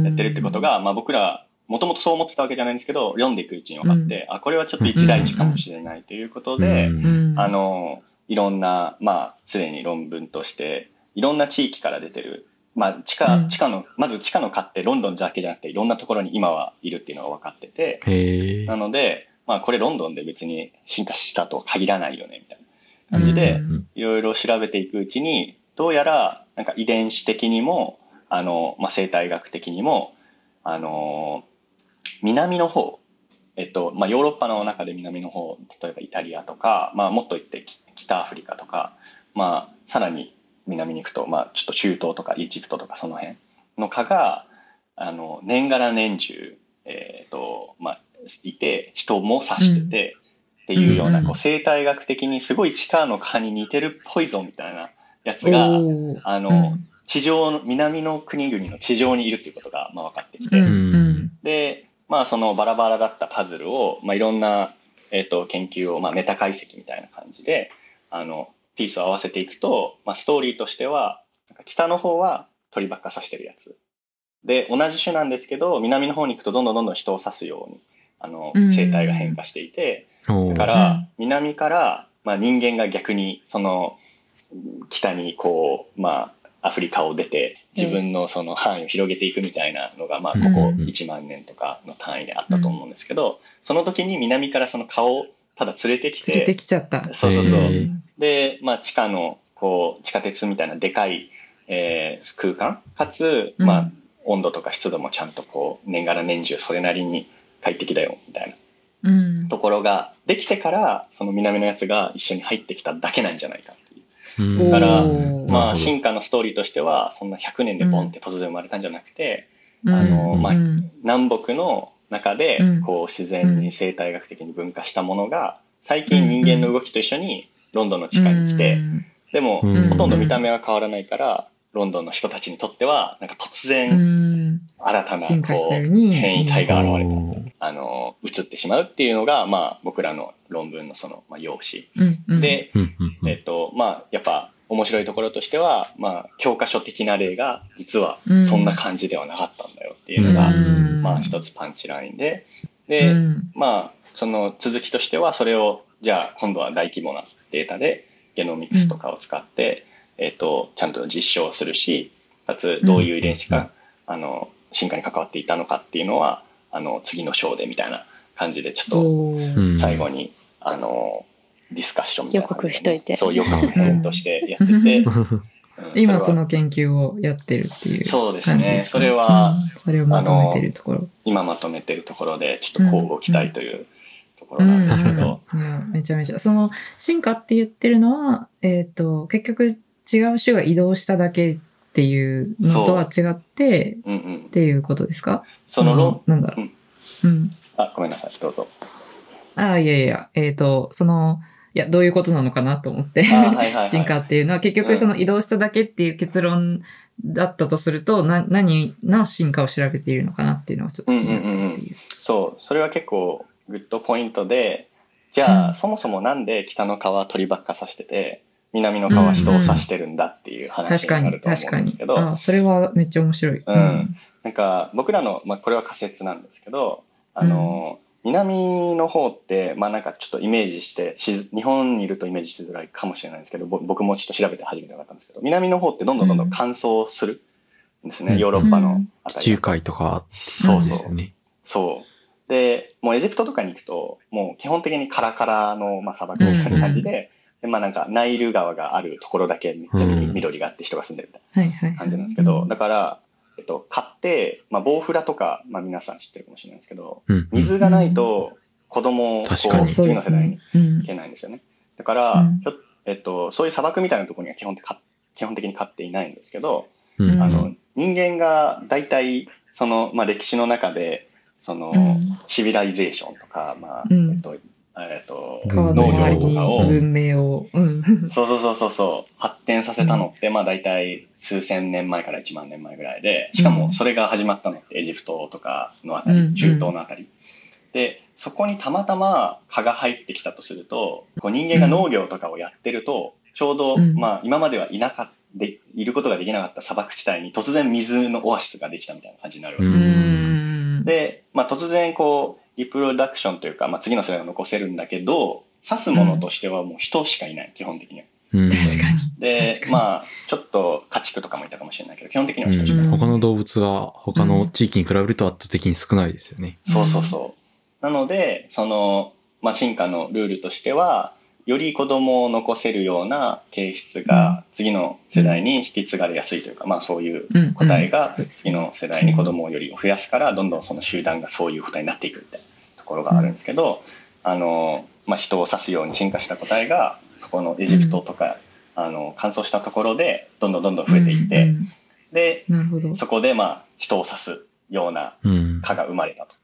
やってるってことが、まあ僕ら、もともとそう思ってたわけじゃないんですけど、読んでいくうちに分かって、あ、これはちょっと一大事かもしれないということで、うん。うん。あ、の、いろんな、まあ、すでに論文として、いろんな地域から出てる、まあ、地下、うん。地下の、まず地下の蚊ってロンドンだけじゃなくて、いろんなところに今はいるっていうのが分かってて。なので、まあ、これロンドンで別に進化したとは限らないよね、みたいな感じで、うん。いろいろ調べていくうちに、どうやら、なんか遺伝子的にも、あの、まあ、生態学的にも、あの、南の方、えっと、まあ、ヨーロッパの中で南の方、例えばイタリアとか、まあ、もっと言ってき北アフリカとか、まあ、さらに南に行くと、まあ、ちょっと中東とかエジプトとかその辺の蚊が、あの、年がら年中、えっと、まあ、いて、人も刺してて、っていうような、うん。こう、生態学的にすごい地下の蚊に似てるポイゾンみたいなやつが、あの、うん。地上の、南の国々の地上にいるっていうことが、まあ、分かってきて、うん。うん。で、まあ、そのバラバラだったパズルを、まあ、いろんな、えっ、と、研究を、まあ、メタ解析みたいな感じで、あの、ピースを合わせていくと、まあ、ストーリーとしては、なんか北の方は鳥ばっか刺してるやつ。で、同じ種なんですけど、南の方に行くとどんどんどんどん人を刺すように、あのうん、生態が変化していて、だから、南から、まあ、人間が逆に、その、北にこう、まあ、アフリカを出て、自分のその範囲を広げていくみたいなのが、まあ、ここうん。1万年とかの単位であったと思うんですけど、その時に南からその顔をただ連れてき連れてて、きちゃった。そうそうそう。で、まあ、地下の、こう、地下鉄みたいなでかい、えー空間かつ、うん。まあ、温度とか湿度もちゃんとこう、年がら年中それなりに快適だよ、みたいな。うん。ところが、できてから、その南のやつが一緒に入ってきただけなんじゃないかだからまあ、進化のストーリーとしては、そんな100年でボンって突然生まれたんじゃなくて、うん。あのまあうん。南北の中でうん、こう、自然に生態学的に分化したものが、最近人間の動きと一緒にロンドンの地下に来て、でも、うん。ほとんど見た目は変わらないから、ロンドンの人たちにとっては、なんか突う然、ん。新たな、こう。変異体が現れた。うんあの、映ってしまうっていうのが、まあ、僕らの論文のその、まあ、用紙。うんうん、で、うんうんうん。えっと、まあ、やっぱ、面白いところとしては、まあ、教科書的な例が、実はうん、そんな感じではなかったんだよっていうのが、うん。まあ、一つパンチラインで、うで、ん。まあ、その続きとしては、それを、じゃあ、今度は大規模なデータで、ゲノミクスとかを使って、えっと、ちゃんと実証するし、かつ、どういう遺伝子が、あの、進化に関わっていたのかっていうのは、あの、次の章でみたいな感じで、ちょっと、最後に、あの、ディスカッションみたいな感じで。予告しといて。そう、予告編としてやってて、<laughs> うん今その研究をやってるっていうそうですね。感じですかそれは、うん。それをまとめてるところ。今まとめてるところで、ちょっと交互期待というところなんですけど、うん。めちゃめちゃ。その進化って言ってるのは、えっ、と、結局違う種が移動しただけっていうのとは違ってうんうんっ。ていうことですか？その論、なんだろう。うん。あ、ごめんなさい、どうぞ。ああ、いやいや、えっ、と、その、いや、どういうことなのかなと思って。あはいはいはい <laughs> 進化っていうのは結局その移動しただけっていう結論だったとすると、な、何の進化を調べているのかなっていうのはちょっと気になったっていう。そう、それは結構グッドポイントで、じゃあ、うんそもそもなんで北の川は鳥ばっか刺してて、南の川は人を刺してるんだっていう話に、になると思うんですけ。ど、あそれはめっちゃ面白い。うんなんか僕らの、まあこれは仮説なんですけど、あの、南の方って、まあなんかちょっとイメージしてしず、日本にいるとイメージしづらいかもしれないんですけど、ぼ僕もちょっと調べて初めて分かったんですけど、南の方ってどんどんどんどん乾燥するんですね、うんヨーロッパのあたり地中海とか、そうそう。ですよね。そう。で、もうエジプトとかに行くと、もう基本的にカラカラの、まあ、砂漠みたいな感じで、でまあなんかナイル川があるところだけめっちゃうん。緑があって人が住んでるみたい。な感じなんですけど、だから、えっと、買って、まあ、ボウフラとか、まあ皆さん知ってるかもしれないですけど、うん。水がないと子供を次の世代にい。けないんですよね。だから、えっと、そういう砂漠みたいなところには基本基本的に飼っていないんですけど、うん。あの、人間が大体、その、まあ、歴史の中で、その、うん。シビライゼーションとか、まあ、うん。えっと、えっと、川の農業とかを、文明を、うん。<laughs> そうそうそうそう発展させたのって、まあ大体数千年前から1万年前ぐらいで、しかもそれが始まったのってエジプトとかのあたり、うん中東のあたり。で、そこにたまたま蚊が入ってきたとすると、こう人間が農業とかをやってると、ちょうど、うん。まあ今まではいなかった、で、いることができなかった砂漠地帯に突然水のオアシスができたみたいな感じになるわけうです。で、まあ、突然こう、リプロダクションというか、まあ、次の世代を残せるんだけど、刺すものとしてはもう人しかいない、基本的には。うん確かに。でまあ、ちょっと家畜とかもいたかもしれないけど、基本的には人しかいない。うん他の動物が他の地域に比べると圧倒的に少ないですよね。そうそうそう。なので、その、まあ、進化のルールとしては、より子供を残せるような形質が次の世代に引き継がれやすいというか、まあそういううん個体がうん。次の世代に子供をより増やすから、どんどんその集団がそういう個体になっていくみたいなところがあるんですけど、あの、まあ人を指すように進化した個体が、そこのエジプトとか、あの、乾燥したところで、どんどんどんどん増えていって、うん。で。そこでまあ人を指すようなうん。蚊が生まれたと。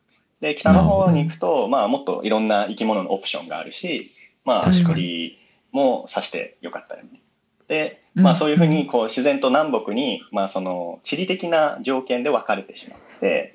で、北の方に行くと、まあもっといろんな生き物のオプションがあるし、まあ確かに鳥も刺してよかったよね。で、うん。まあそういうふうにこう自然と南北に、まあその地理的な条件で分かれてしまって、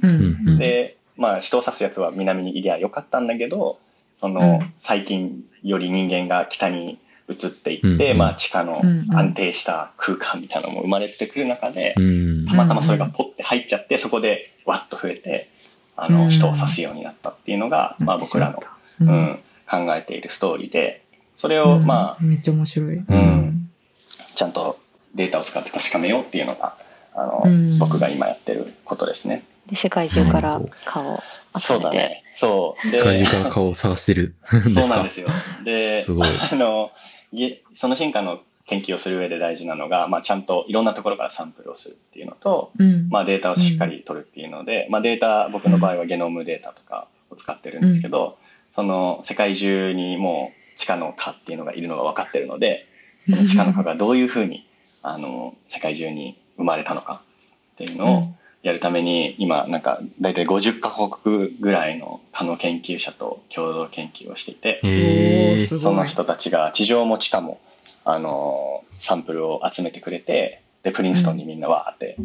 で、まあ人を刺すやつは南にいりゃよかったんだけど、そのうん。最近より人間が北に移っていって、うん。まあ地下のうん。安定した空間みたいなのも生まれてくる中で、うん。たまたまそれがポッて入っちゃって、そこでわっと増えて、あの、うん。人を刺すようになったっていうのが、まあ僕らの、ううんん、考えているストーリーで、それを、まあ、めっちゃ面白い。うんちゃんとデータを使って確かめようっていうのが、あの、うん僕が今やってることですね。で世界中から顔を集めて。そうだね。そう。世界で、中から顔を探してるんですかそうなんですよ。<laughs> で、すごいあの、いその進化の研究をする上で大事なのが、まあちゃんといろんなところからサンプルをするっていうのと、うん。まあ、データをしっかり取るっていうので、まあ、データ僕の場合はゲノムデータとかを使ってるんですけど、その世界中にもう地下の蚊っていうのがいるのが分かってるので、<laughs> その地下の蚊がどういうふうに、あの、世界中に生まれたのかっていうのをやるために、今なんか大体50カ国ぐらいの蚊の研究者と共同研究をしていて、その人たちが地上も地下も、あの、サンプルを集めてくれて、で、プリンストンにみんなわーって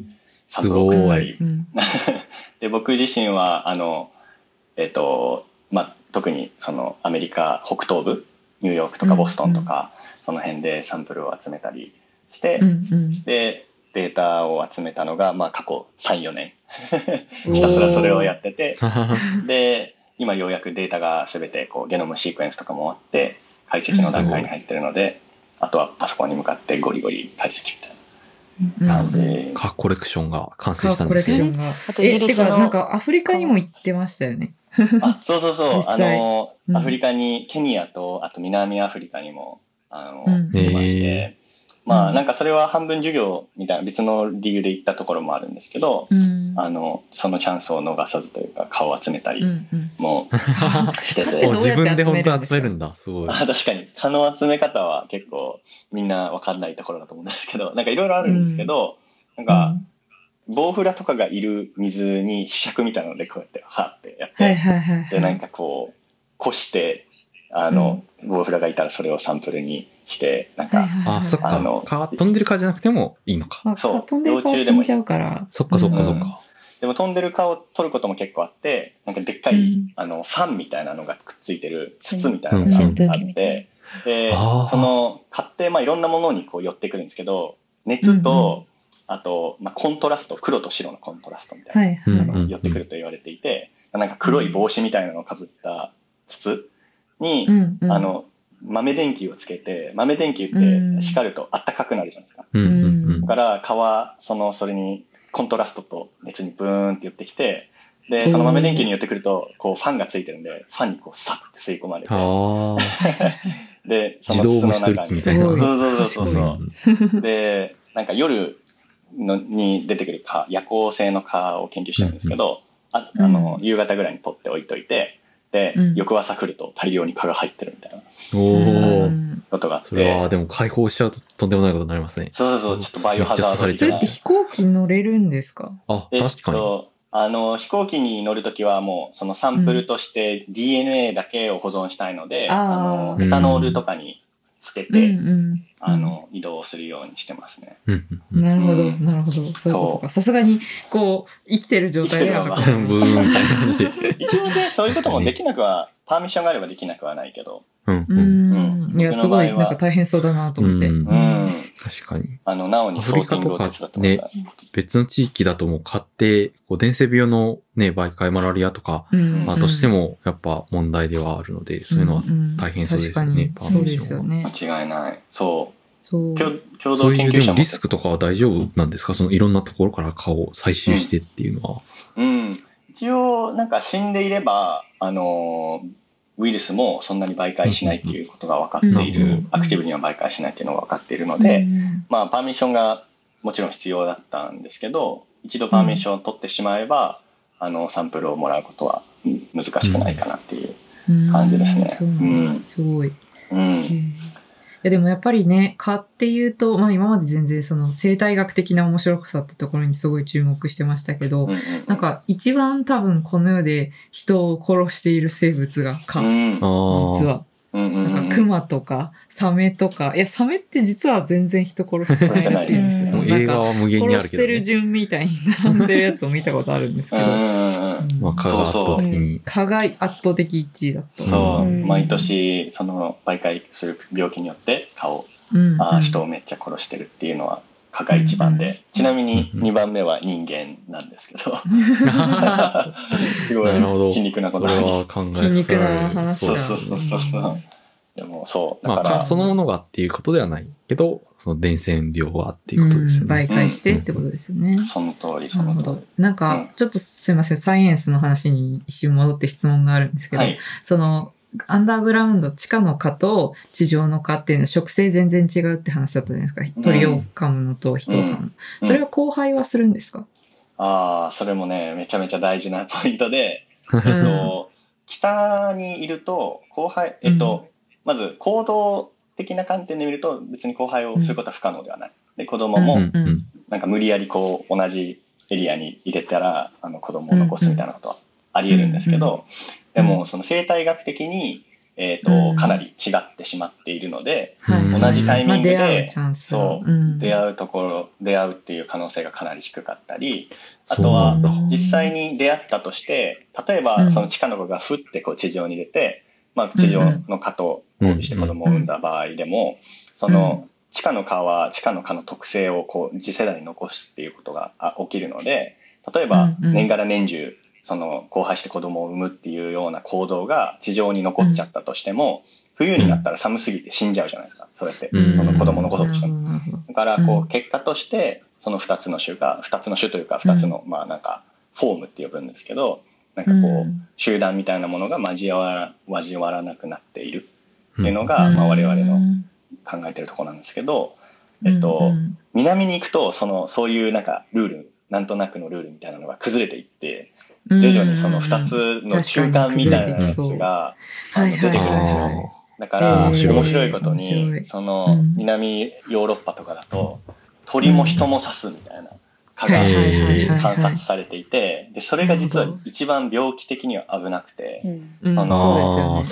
サンプルを送ったり、うん。<laughs> で、僕自身は、あの、えっ、と、まあ、特にそのアメリカ北東部、ニューヨークとかボストンとか、その辺でサンプルを集めたりして、で、データを集めたのが、まあ、過去3、4年。<laughs> ひたすらそれをやってて、<laughs> で、今ようやくデータが全てこうゲノムシークエンスとかもあって、解析の段階に入ってるので、あとはパソコンに向かってゴリゴリ解析みたいうんな感じ。カーコレクションが完成したんですね。クションが。あとえ、てか、なんかアフリカにも行ってましたよね。あ、そうそうそう。<laughs> あの、うん。アフリカに、ケニアと、あと南アフリカにも、あの、うん。行きましへて、まあ、うん。なんかそれは半分授業みたいな別の理由で行ったところもあるんですけど、うん。あの、そのチャンスを逃さずというか、顔を集めたりうんうん。もしてて、<laughs> どう自分で本当に集めるんだ。すごい。あ。確かに、蚊の集め方は結構みんなわかんないところだと思うんですけど、なんかいろいろあるんですけど、なんか、ボウフラとかがいる水にひしゃくみたいなのでこうやって、はってやって、はいはいはいはい。で、なんかこう、こして、あの、ボウフラがいたらそれをサンプルにして、なんか、はいはいはいあ、そっあのか。蚊飛んでる蚊じゃなくてもいいのか。まあ、そう飛んでる顔死んじゃうから。そっかそっかうんそっか。でも飛んでる蚊を取ることも結構あって、なんかでっかい、うんあの、ファンみたいなのがくっついてる筒みたいなのうんがあって、でその蚊って、まあいろんなものにこう寄ってくるんですけど、熱と、あと、まあコントラスト、黒と白のコントラストみたいな。の寄ってくると言われていて、なんか黒い帽子みたいなのをかぶった筒に、うんうんあ、の、豆電球をつけて、豆電球っうんて光るとあったかくなるじゃないですか。うんだから、蚊は、その、それに、コントラストと熱にブーンって寄ってきて、で、その豆電球に寄ってくると、こう、ファンがついてるんで、ファンにこう、サッて吸い込まれて、あ <laughs> で、そ自の筒の中に。機みたいなそうそうそうそうあ。そう。で、なんか夜のに出てくる蚊、夜行性の蚊を研究してるんですけど、ああの、夕方ぐらいにポッて置いといて、で、うん翌朝来ると大量に蚊が入ってるみたいなおうお。んことがあって、それはでも解放しちゃうととんでもないことになりますね。そうそうそう、ちょっとバイオハザードそれって。飛行機乗れるんですか？あ、えっ確かに。と、あの、飛行機に乗るときはもう、そのサンプルとして DNA だけを保存したいので、あーあの、エタノールとかにつけて、うんうん。あの、移動するようにしてますね。なるほど、うんなるほど。そういうことか。さすがに、こう、生きてる状態では生きてるうん。ブーンみたいな感じで。<laughs> 一応ね、そういうこともできなくは、パーミッションがあればできなくはないけど、うんううん。ん。いや、すごい、なんか大変そうだなと思って。うんうん。確かに。あの、なおにソーティングを手伝ってもらった。別の地域だともう買って、こう伝染病のね、媒介マラリアとか、うんまあとしてもやっぱ問題ではあるので、そういうのは大変そうですよね。確かにそうですよね。間違いない。そう。そう。共共同そういうで研究者も。もリスクとかは大丈夫なんですか？そのいろんなところから顔を採集してっていうのは。うん。一応、なんか死んでいれば、あのー、ウイルスもそんなに媒介しないっていうことが分かっている。うん、アクティブには媒介しないっていうのが分かっているのうで、んまあ、パーミッションがもちろん必要だったんですけど、一度パーミッションを取ってしまえば、あの、サンプルをもらうことはうん難しくないかなっていう。感じですね。うん。すごい。うん。いやでもやっぱりね、蚊っていうと、まあ今まで全然その生態学的な面白さってところにすごい注目してましたけど、うんうんなんか一番多分この世で人を殺している生物が蚊、うんああ。実は。うんうんうん。なんかクマとかサメとか、いやサメって実は全然人殺してないらしいんですよ。その映なんか画は無限にあ殺してるるけどね。順みたいに並んでるやつを見たことあるんですけど、うんうんうんうん。まあ、蚊が圧倒的に。蚊が圧倒的1位だった。そう、うん。毎年、その、媒介する病気によって顔、うん。あー人をめっちゃ殺してるっていうのは、蚊が一番で、ちなみにうん2番目は人間なんですけど、<laughs> すごなるほど。い皮肉なことに。は考えつかな話だそうそうそうそう。でもそう、まあ、だから、蚊そのものがっていうことではないけど、その伝染病はっていうことですようんね。媒介してってことですよね。その通り、なるほどその通り。。なんか、ちょっとすいません、サイエンスの話に一瞬戻って質問があるんですけど、はい。その、アンダーグラウンド、地下の蚊と地上の蚊っていうのは食性全然違うって話だったじゃないですか。鳥を噛むのと人を噛むの。うん。それは交配はするんですか、ああ、それもね、めちゃめちゃ大事なポイントで、うん。えっと北にいると、後輩、えっと、まず行動的な観点で見ると、別に後輩をすることは不可能ではない。で、子供も、なんか無理やりこう、同じエリアに入れたら、あの、子供を残すみたいなことはあり得るんですけど、でも、その生態学的に、えっ、と、かなり違ってしまっているので、同じタイミングで、そう、出会うところ、出会うっていう可能性がかなり低かったり、あとは、実際に出会ったとして、例えば、その地下の子がふってこう地上に出て、まあ、地上の蚊と交尾して子供を産んだ場合でも、その、地下の蚊は地下の蚊の特性をこう次世代に残すっていうことが起きるので、例えば年がら年中その交配して子供を産むっていうような行動が地上に残っちゃったとしても、冬になったら寒すぎて死んじゃうじゃないですか、そうやって、この子供残そうとしても。だからこう結果としてその2つの種が2つの種というか2つのまあなんかフォームって呼ぶんですけどなんかこう集団みたいなものが交わら交わらなくなっているっていうのがまあ我々の考えてるところなんですけど、えっと、南に行くとそのそういうなんかルールなんとなくのルールみたいなのが崩れていって徐々にその2つの中間みたいなやつが出てくる。んですよね。だから面白いことにその南ヨーロッパとかだと鳥も人も刺すみたいな蚊が観察されていてでそれが実は一番病気的には危なくてその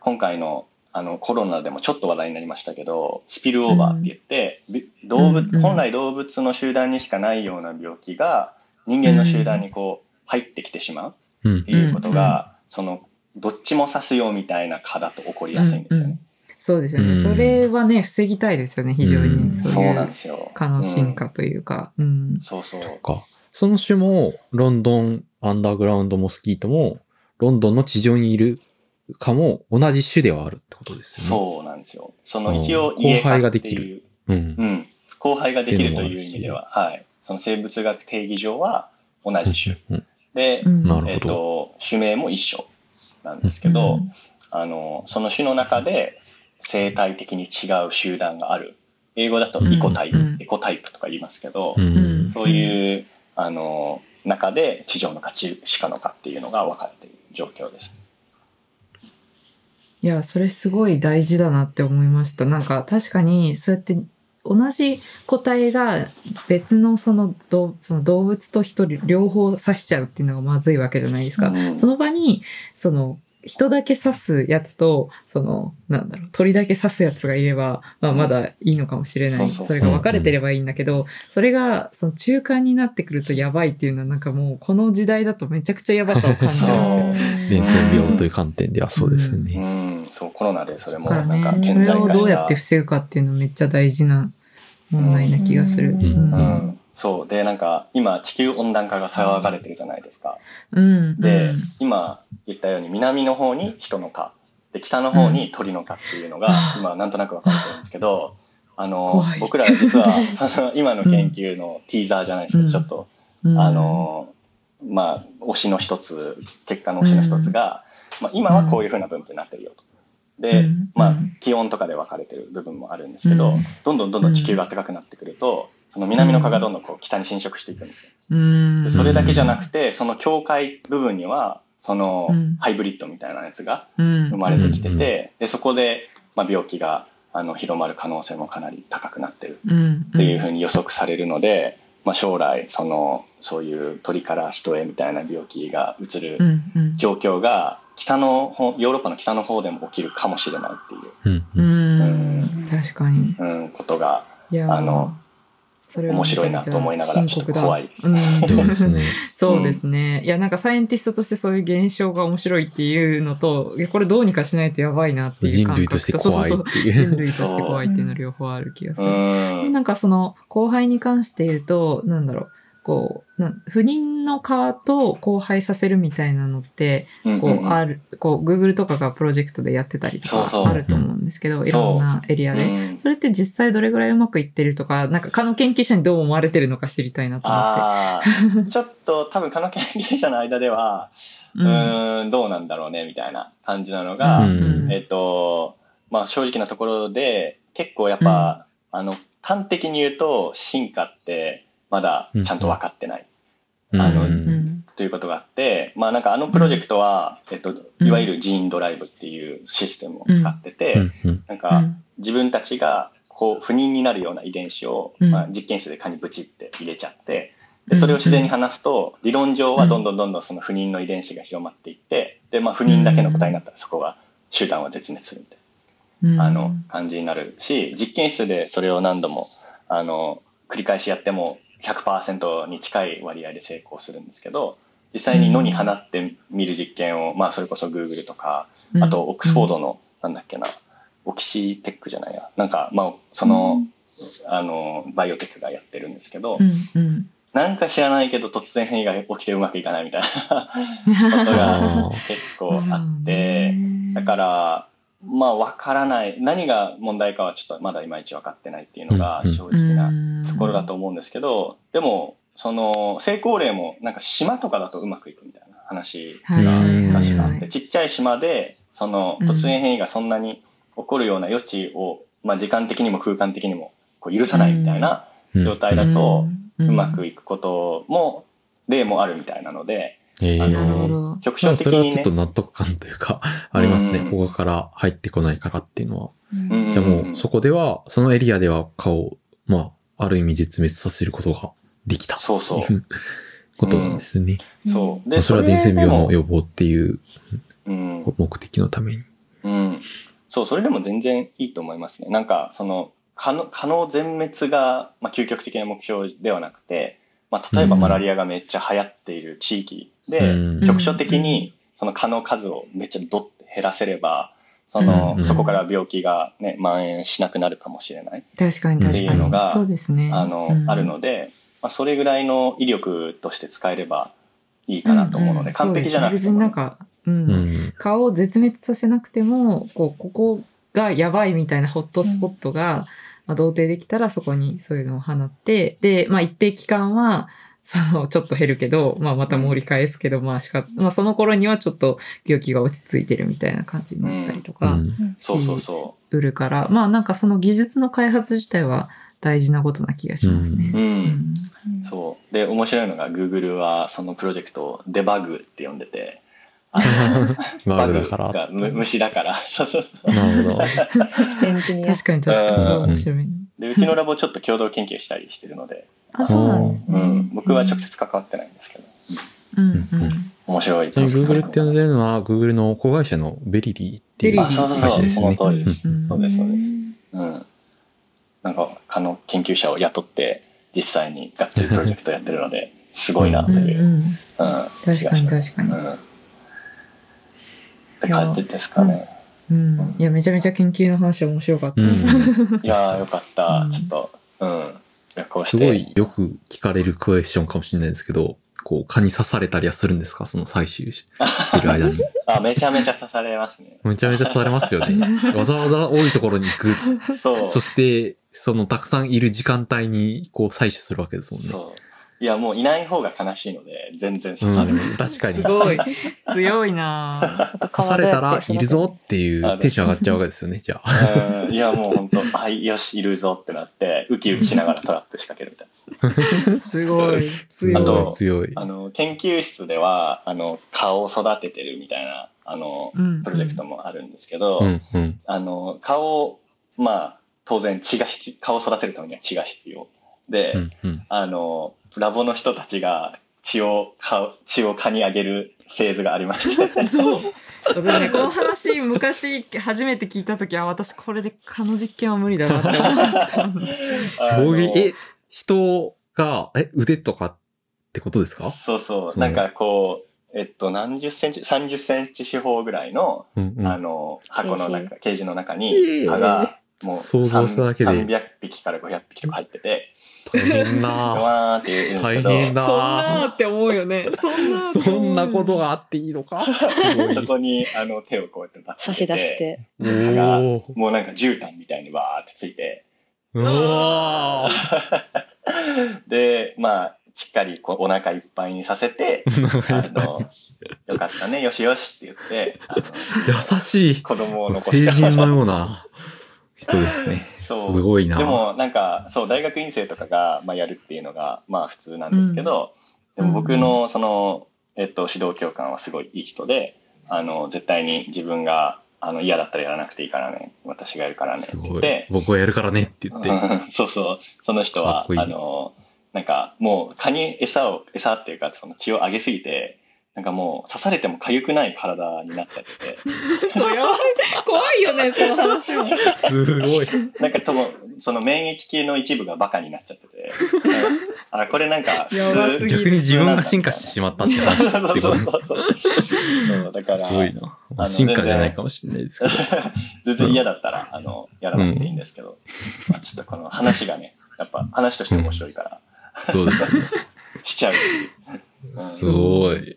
今回のあのコロナでもちょっと話題になりましたけどスピルオーバーって言って、動物本来動物の集団にしかないような病気が人間の集団にこう入ってきてしまうっていうことが、そのどっちも刺すよみたいな蚊だと起こりやすいんですよね。そうですよね。それはね、防ぎたいですよね、非常に。そうなんですよ。蚊の進化というか。うん。そうそう。か。その種も、ロンドンアンダーグラウンドモスキートも、ロンドンの地上にいる蚊も同じ種ではあるってことですね。そうなんですよ。その一応家交配ができる。うん。うん。交配ができるという意味では、はい。その生物学定義上は同じ種。うん、で、うん、えっ、ー、と、種名も一緒なんですけど、うん、あの、その種の中で生態的に違う集団がある。英語だとイコタイプ、うん、エコタイプとか言いますけど、そういう、あの、中で地上のか地下のかっていうのが分かっている状況です。いや、それすごい大事だなって思いました。なんか確かにそうやって同じ個体が別のその動その動物と人両方刺しちゃうっていうのがまずいわけじゃないですか。うん、その場にその人だけ刺すやつと、その、なんだろう、鳥だけ刺すやつがいれば、まあまだいいのかもしれない。それが分かれてればいいんだけど、それが、その中間になってくるとやばいっていうのは、なんかもう、この時代だとめちゃくちゃやばさを感じるんですよ。伝染病という観点ではそうですよね。うん、そう、コロナでそれもなんか、ね、それをどうやって防ぐかっていうのめっちゃ大事な問題な気がする。うん。うんそう。で、なんか、今、地球温暖化が騒がれてるじゃないですか。うん、で、今言ったように、南の方に人の蚊、で、北の方に鳥の蚊っていうのが、今、なんとなく分かってるんですけど、あの、僕ら実は、<laughs> その、今の研究のティーザーじゃないですけど、ちょっと、あの、まあ、推しの一つ、結果の推しの一つが、まあ、今はこういうふうな分布になってるよと。で、まあ、気温とかで分かれてる部分もあるんですけど、どんどんどんどん地球が暖かくなってくると、その南の蚊がどんどんこう北に侵食していくんですよ。でそれだけじゃなくて、その境界部分には、そのハイブリッドみたいなやつが生まれてきてて、でそこで、まあ、病気があの広まる可能性もかなり高くなってる。っていうふうに予測されるので、まあ、将来そのそういう鳥から人へみたいな病気がうつる状況が北の方ヨーロッパの北の方でも起きるかもしれないっていう、うん、うん、確かに、うん、ことがあの面白いなと思いながらちょっと怖いうん、そうですね。<laughs> そうですね。いや、なんかサイエンティストとしてそういう現象が面白いっていうのと、これどうにかしないとやばいなっていう人類として怖いっていう。人類として怖いっていうの両方ある気がする。なんかその後輩に関して言うと、なんだろう。こう、不妊の蚊と交配させるみたいなのって、こう、ある、こう、Google とかがプロジェクトでやってたりとかあると思うんですけど、いろんなエリアで。それって実際どれぐらいうまくいってるとか、なんか蚊の研究者にどう思われてるのか知りたいなと思って。ちょっと多分蚊の研究者の間では、うん、うんどうなんだろうね、みたいな感じなのが、えっと、まあ正直なところで、結構やっぱ、あの、端的に言うと進化って、まだちゃんと分かってない。うん、あの、うん、ということがあって、まあなんかあのプロジェクトは、えっと、いわゆるジーンドライブっていうシステムを使ってて、なんかうん。自分たちがこう不妊になるような遺伝子を、うん。まあ、実験室で蚊にブチって入れちゃって、で、それを自然に話すと、理論上はどんどんどんどんその不妊の遺伝子が広まっていって、で、まあ不妊だけの個体になったらそこが、集団は絶滅するみたいうん。な、あの、感じになるし、実験室でそれを何度も、あの、繰り返しやっても100%に近い割合で成功するんですけど、実際に野に放ってみる実験を、まあそれこそ Google とか、あとオックスフォードの、なんだっけな、オキシテックじゃないや、なんか、まあその、あの、バイオテックがやってるんですけど、なんか知らないけど突然変異が起きてうまくいかないみたいな <laughs> ことがあ結構あって、だから、まあ分からない。何が問題かはちょっとまだいまいち分かってないっていうのがうん。正直なところだと思うんですけど、でも、その成功例もなんか島とかだとうまくいくみたいな話が確かあって、ちっちゃい島で、その突然変異がそんなに起こるような余地を、まあ時間的にも空間的にもこう許さないみたいなうん。状態だと、うまくいくことも、例もあるみたいなので、えー。あそれは所的にね。ちょっと納得感というか、ありますね。うん。他から入ってこないからっていうのは。うん。じゃあもう、そこでは、そのエリアでは蚊を、まあ、ある意味絶滅させることができた。そうそう <laughs> ことなんですね。そう。で、まあそれは伝染病の予防っていううん。目的のために。うん。そう、それでも全然いいと思いますね。なんか、その、可能、可能全滅が、まあ、究極的な目標ではなくて、まあ、例えばうんマラリアがめっちゃ流行っている地域で、うん局所的に、その蚊の数をめっちゃドッて減らせれば、その、うんそこから病気がね、蔓延しなくなるかもしれない。確かに確かに。っていうのがそうですね。あの、うんあるので、まあ、それぐらいの威力として使えればいいかなと思うので、んん完璧じゃなくてね別になんか、うん。うん。顔を絶滅させなくても、こう、ここがやばいみたいなホットスポットが、まあ、同定できたらそこにそういうのを放って、で、まあ一定期間は、その、ちょっと減るけど、まあまた盛り返すけど、まあしか、まあその頃にはちょっと病気が落ち着いてるみたいな感じになったりとか、うんそうそうそ売るから、まあなんかその技術の開発自体は大事なことな気がしますね。う。うん。うんそう。で、面白いのが Google はそのプロジェクトをデバグって呼んでて、<laughs> バグだから。がむ虫だから。そうそうそう。なるほど。<laughs> エンジニア。確かに確かに、そう、うん面白い。で、うちのラボちょっと共同研究したりしてるので、あ、そうなんですね。うん、僕は直接関わってないんですけど、うんうん。面白い。ちなみに Google って呼んでるのは、Google の子会社のベリリーっていうベリリーあ、そうそうそう、その。通りです。うんそうです、そうです。うん。なんか、科の研究者を雇って、実際にがっつりプロジェクトやってるので、すごいなとうんいうう。ん。うん。確かに確かに。うん。って感じですかね。うん。いや、めちゃめちゃ研究の話は面白かった。うん <laughs> いやー、よかったう。んちょっと、うん。いやこうして。すごいよく聞かれるクエスチョンかもしれないですけど、こう、蚊に刺されたりはするんですか？その採集ししてる間に。<laughs> あ、めちゃめちゃ刺されますね。めちゃめちゃ刺されますよね。<laughs> わざわざ多いところに行く。そう。そして、そのたくさんいる時間帯にこう採取するわけですもんね。そう。いや、もういない方が悲しいので、全然刺うされる。ん、確かに。すごい。強いなぁ刺されたらいるぞっていうテンション上がっちゃうわけですよね、じゃあ。うんいや、もう本当はい、よし、いるぞってなって、ウキウキしながらトラップ仕掛けるみたいな。すごい。強い。あと強い。あの、研究室では、あの、蚊を育ててるみたいな、あの、うんプロジェクトもあるんですけど、うん、うん。あの、蚊を、まあ、当然血が必、蚊を育てるためには血が必要。で、うん、うん。あの、ラボの人たちが血を、蚊血を蚊にあげるフェーズがありまして。<laughs> そう。私ね、この話、昔初めて聞いたときは、私これで蚊の実験は無理だなって思ったえ、人が、え、腕とかってことですか？そうそう。なんかこう、えっと、何十センチ、30センチ四方ぐらいの、うん、うん。あの、箱の中、ケージの中えにえ蚊が、もう想像しただけで。300匹から500匹とか入ってて、大変なわーって言うんですけど、大変だ。そんなーって思うよね。そんなそんなことがあっていいのか？そこにあの手をこうやってバッ差し出して。お蚊がー。もうなんか絨毯みたいにわーってついて、うわで、まあ、しっかりこうお腹いっぱいにさせて、あの、よかったね、よしよしって言って、優しい。子供を残成して。人のような人ですね。<laughs> そうすごいな。でもなんかそう大学院生とかが、まあ、やるっていうのがまあ普通なんですけど、うんでも僕のそのえっと、指導教官はすごいいい人で、あの、絶対に自分が、あの、嫌だったらやらなくていいからね。私がやるからねっって。、僕はやるからねって言って。う <laughs> んそうそう。その人はい、いあの、なんか、もう、蚊に餌を、餌っていうか、その血をあげすぎて、なんかもう、刺されても痒くない体になっちゃってて、<laughs> そう、やばい。怖いよね、その話も。すごい。なんかとも、その免疫系の一部がバカになっちゃってて、<laughs> あ、これなんか、やばすぎる逆に自分が進化してしまったって話そうってことそうそうそう。そうだから、すごいな。まあ進化じゃないかもしれないですけど。<laughs> 全然嫌だったら、あの、やらなくていいんですけど、まあ、ちょっとこの話がね、やっぱ話として面白いから、そうですね。しちゃうっていう。すごい。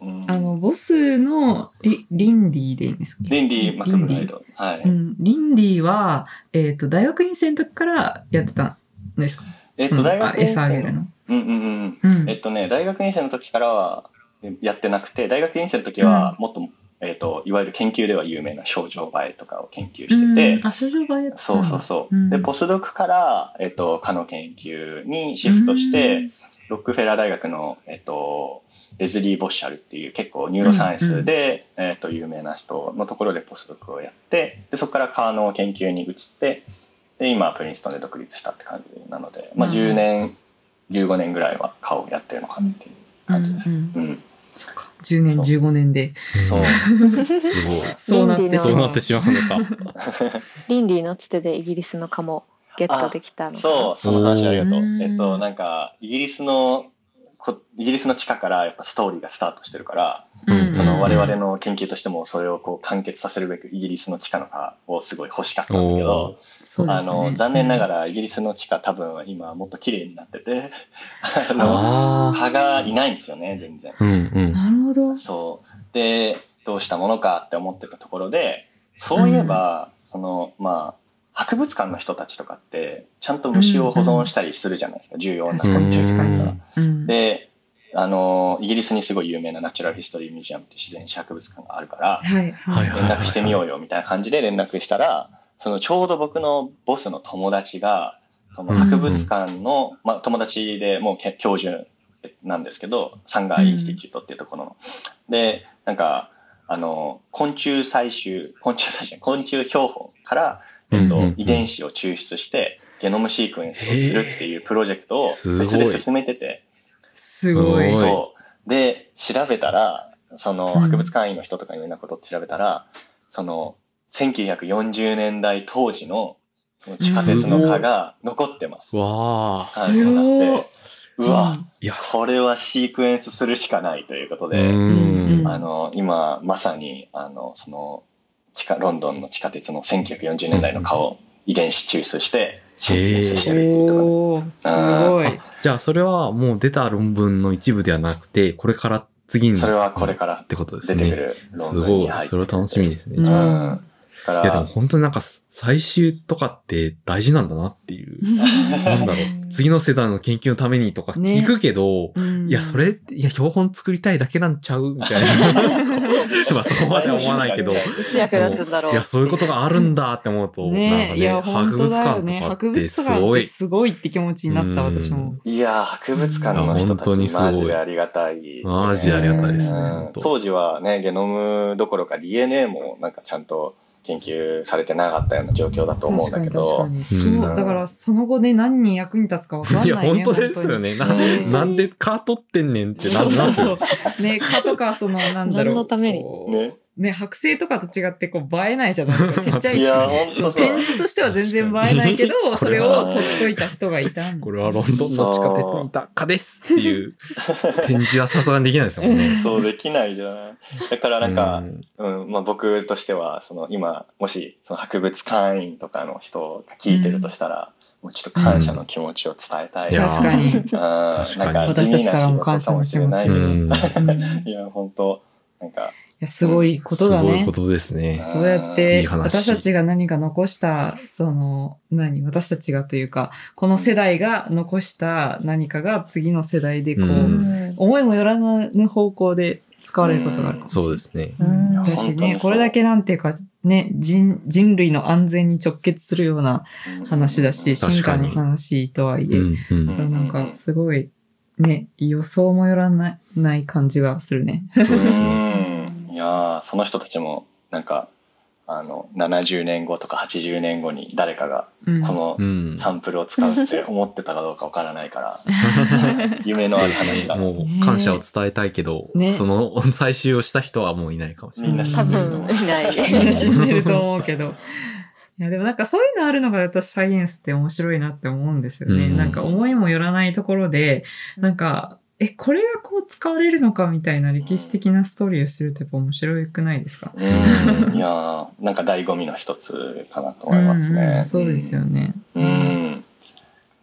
うんあの、ボスのリリンディでいいんですかリンディ・マクブライド。はい。うん、リンディは、えっ、と、大学院生の時からやってたんですか？えっと、大学院生の。うんうんうん。うんえっとね、大学院生の時からはやってなくて、大学院生の時はもっと、えっと、いわゆる研究では有名な症状映えとかを研究してて、うん。あ、症状がやってたんだ。そうそうそう。ん。で、ポスドクから、えっと、蚊の研究にシフトして、ロックフェラー大学の、えっと、レズリー・ボッシャルっていう結構ニューロサイエンスで、えっと、有名な人のところでポスドクをやって、で、そこから蚊の研究に移って、で、今、プリンストンで独立したって感じなので、まあ、うん。10年、15年ぐらいは蚊をやってるのかなっていう感じです。うん。10年、そう15年で。そう。すごい。<laughs> そうなってしまう。そうなってしまうのか。リンディのつてでイギリスの蚊もゲットできたのそう、その話ありがとうえっと、なんか、イギリスの、こイギリスの地下からやっぱストーリーがスタートしてるから、うんその我々の研究としてもそれをこう完結させるべくイギリスの地下の蚊をすごい欲しかったんだけど、ねあの、残念ながらイギリスの地下多分今もっと綺麗になってて、あの。蚊がいないんですよね、全然。うんうん。なるほど。そう。で、どうしたものかって思ってたところで、そういえば、その、まあ、博物館の人たちとかって、ちゃんと虫を保存したりするじゃないですか、重要な昆虫確かにとか。うん。で、あの、イギリスにすごい有名なナチュラルヒストリーミュージアムって自然史博物館があるから、はい、はい。はい連絡してみようよみたいな感じで連絡したら、そのちょうど僕のボスの友達が、その博物館の、まあ友達でもうけ教授なんですけど、サンガーインスティテュートっていうところの。で、なんか、あの、昆虫採集、昆虫採集、昆虫標本から、えっと、うんうんうん遺伝子を抽出して、ゲノムシークエンスをするっていうプロジェクトを別で進めてて、すごい。そう。で、調べたら、そのうん博物館員の人とかいろんなことを調べたら、その、1940年代当時のその地下鉄の蚊が残ってます。わあ。はいそうなってうわ、いや、これはシークエンスするしかないということうで、ん。あの、今、まさに、あの、その、地下、ロンドンの地下鉄の1940年代の蚊を遺伝子抽出して、シーしてるっていうところすごい。じゃあ、それはもう出た論文の一部ではなくて、これから次に。で。それはこれからってことですね。出てくる論すごい文に入っ。てそれは楽しみですね。うんいや、でも本当になんか、最終とかって大事なんだなっていう。<laughs> なんだろう。次の世代の研究のためにとか聞くけど、うんいや、それ、いや、標本作りたいだけなんちゃうみたいな。<laughs> まあ、そこまでは思わないけど。いつ役立つんだろういや、そういうことがあるんだって思うと、なんかねいや、ね、本博物当だよね。館とか博ってすごい。すごいって気持ちになった、うん私も。いやー、博物館の人たちいや本当にすごいマジでありがたい。マジでありがたいですね。当時はね、ゲノムどころか DNA もなんかちゃんと研究されてなかったような状況だと思うんだけど、に。そうう、んだからその後ね、何に役に立つかわかんないね。いや、本当ですよね。な本当になんでカー取ってんねんってなそうなんすよそうそう。ね、蚊とか、その、なんだろう。何のために？ね。ね、剥製とかと違って、こう、映えないじゃないですか。<laughs> ちっちゃいし。いや、ほんそうとそう。展示としては全然映えないけど、それを取っといた人がいたんだこれはロンドンの地下鉄にいた蚊ですっていう展示はさすがにできないですもんね。<laughs> そうできないじゃない。だからなんかう、うん、まあ僕としては、その今、もし、その博物館員とかの人が聞いてるとしたら、もうちょっと感謝の気持ちを伝えたい。いや確かに。うん確かになんか地味な仕事かもしれない <laughs> いや、本当なんか、や、すごいことだねすごいこ。とですね。そうやって、話私たちが何か残した、その、何、私たちがというか、この世代が残した何かが次の世代でこう、うん思いもよらぬ方向で使われることがあるかもしれない。そうですね。うんだしね、これだけなんていうか、ね、人、人類の安全に直結するような話だし、進化の話とはいえ、うんうんなんかすごい、ね、予想もよらないない感じがするね。そうですね。やーその人たちも、なんか、あの、70年後とか80年後に誰かがうんこのうん。サンプルを使うって思ってたかどうかわからないから、<laughs> 夢のある話だなもう感謝を伝えたいけど、ねその採集をした人はもういないかもしれない。みんな知多ってると思う。分いない。<laughs> みんな知ってると思うけど。いや、でもなんかそういうのあるのが私サイエンスって面白いなって思うんですよね。うんなんか思いもよらないところで、なんか、え、これがこう使われるのかみたいな歴史的なストーリーを知るとやっぱ面白くないですか？うん。いやーなんか醍醐味の一つかなと思いますうんうねん。そうですよね。うん。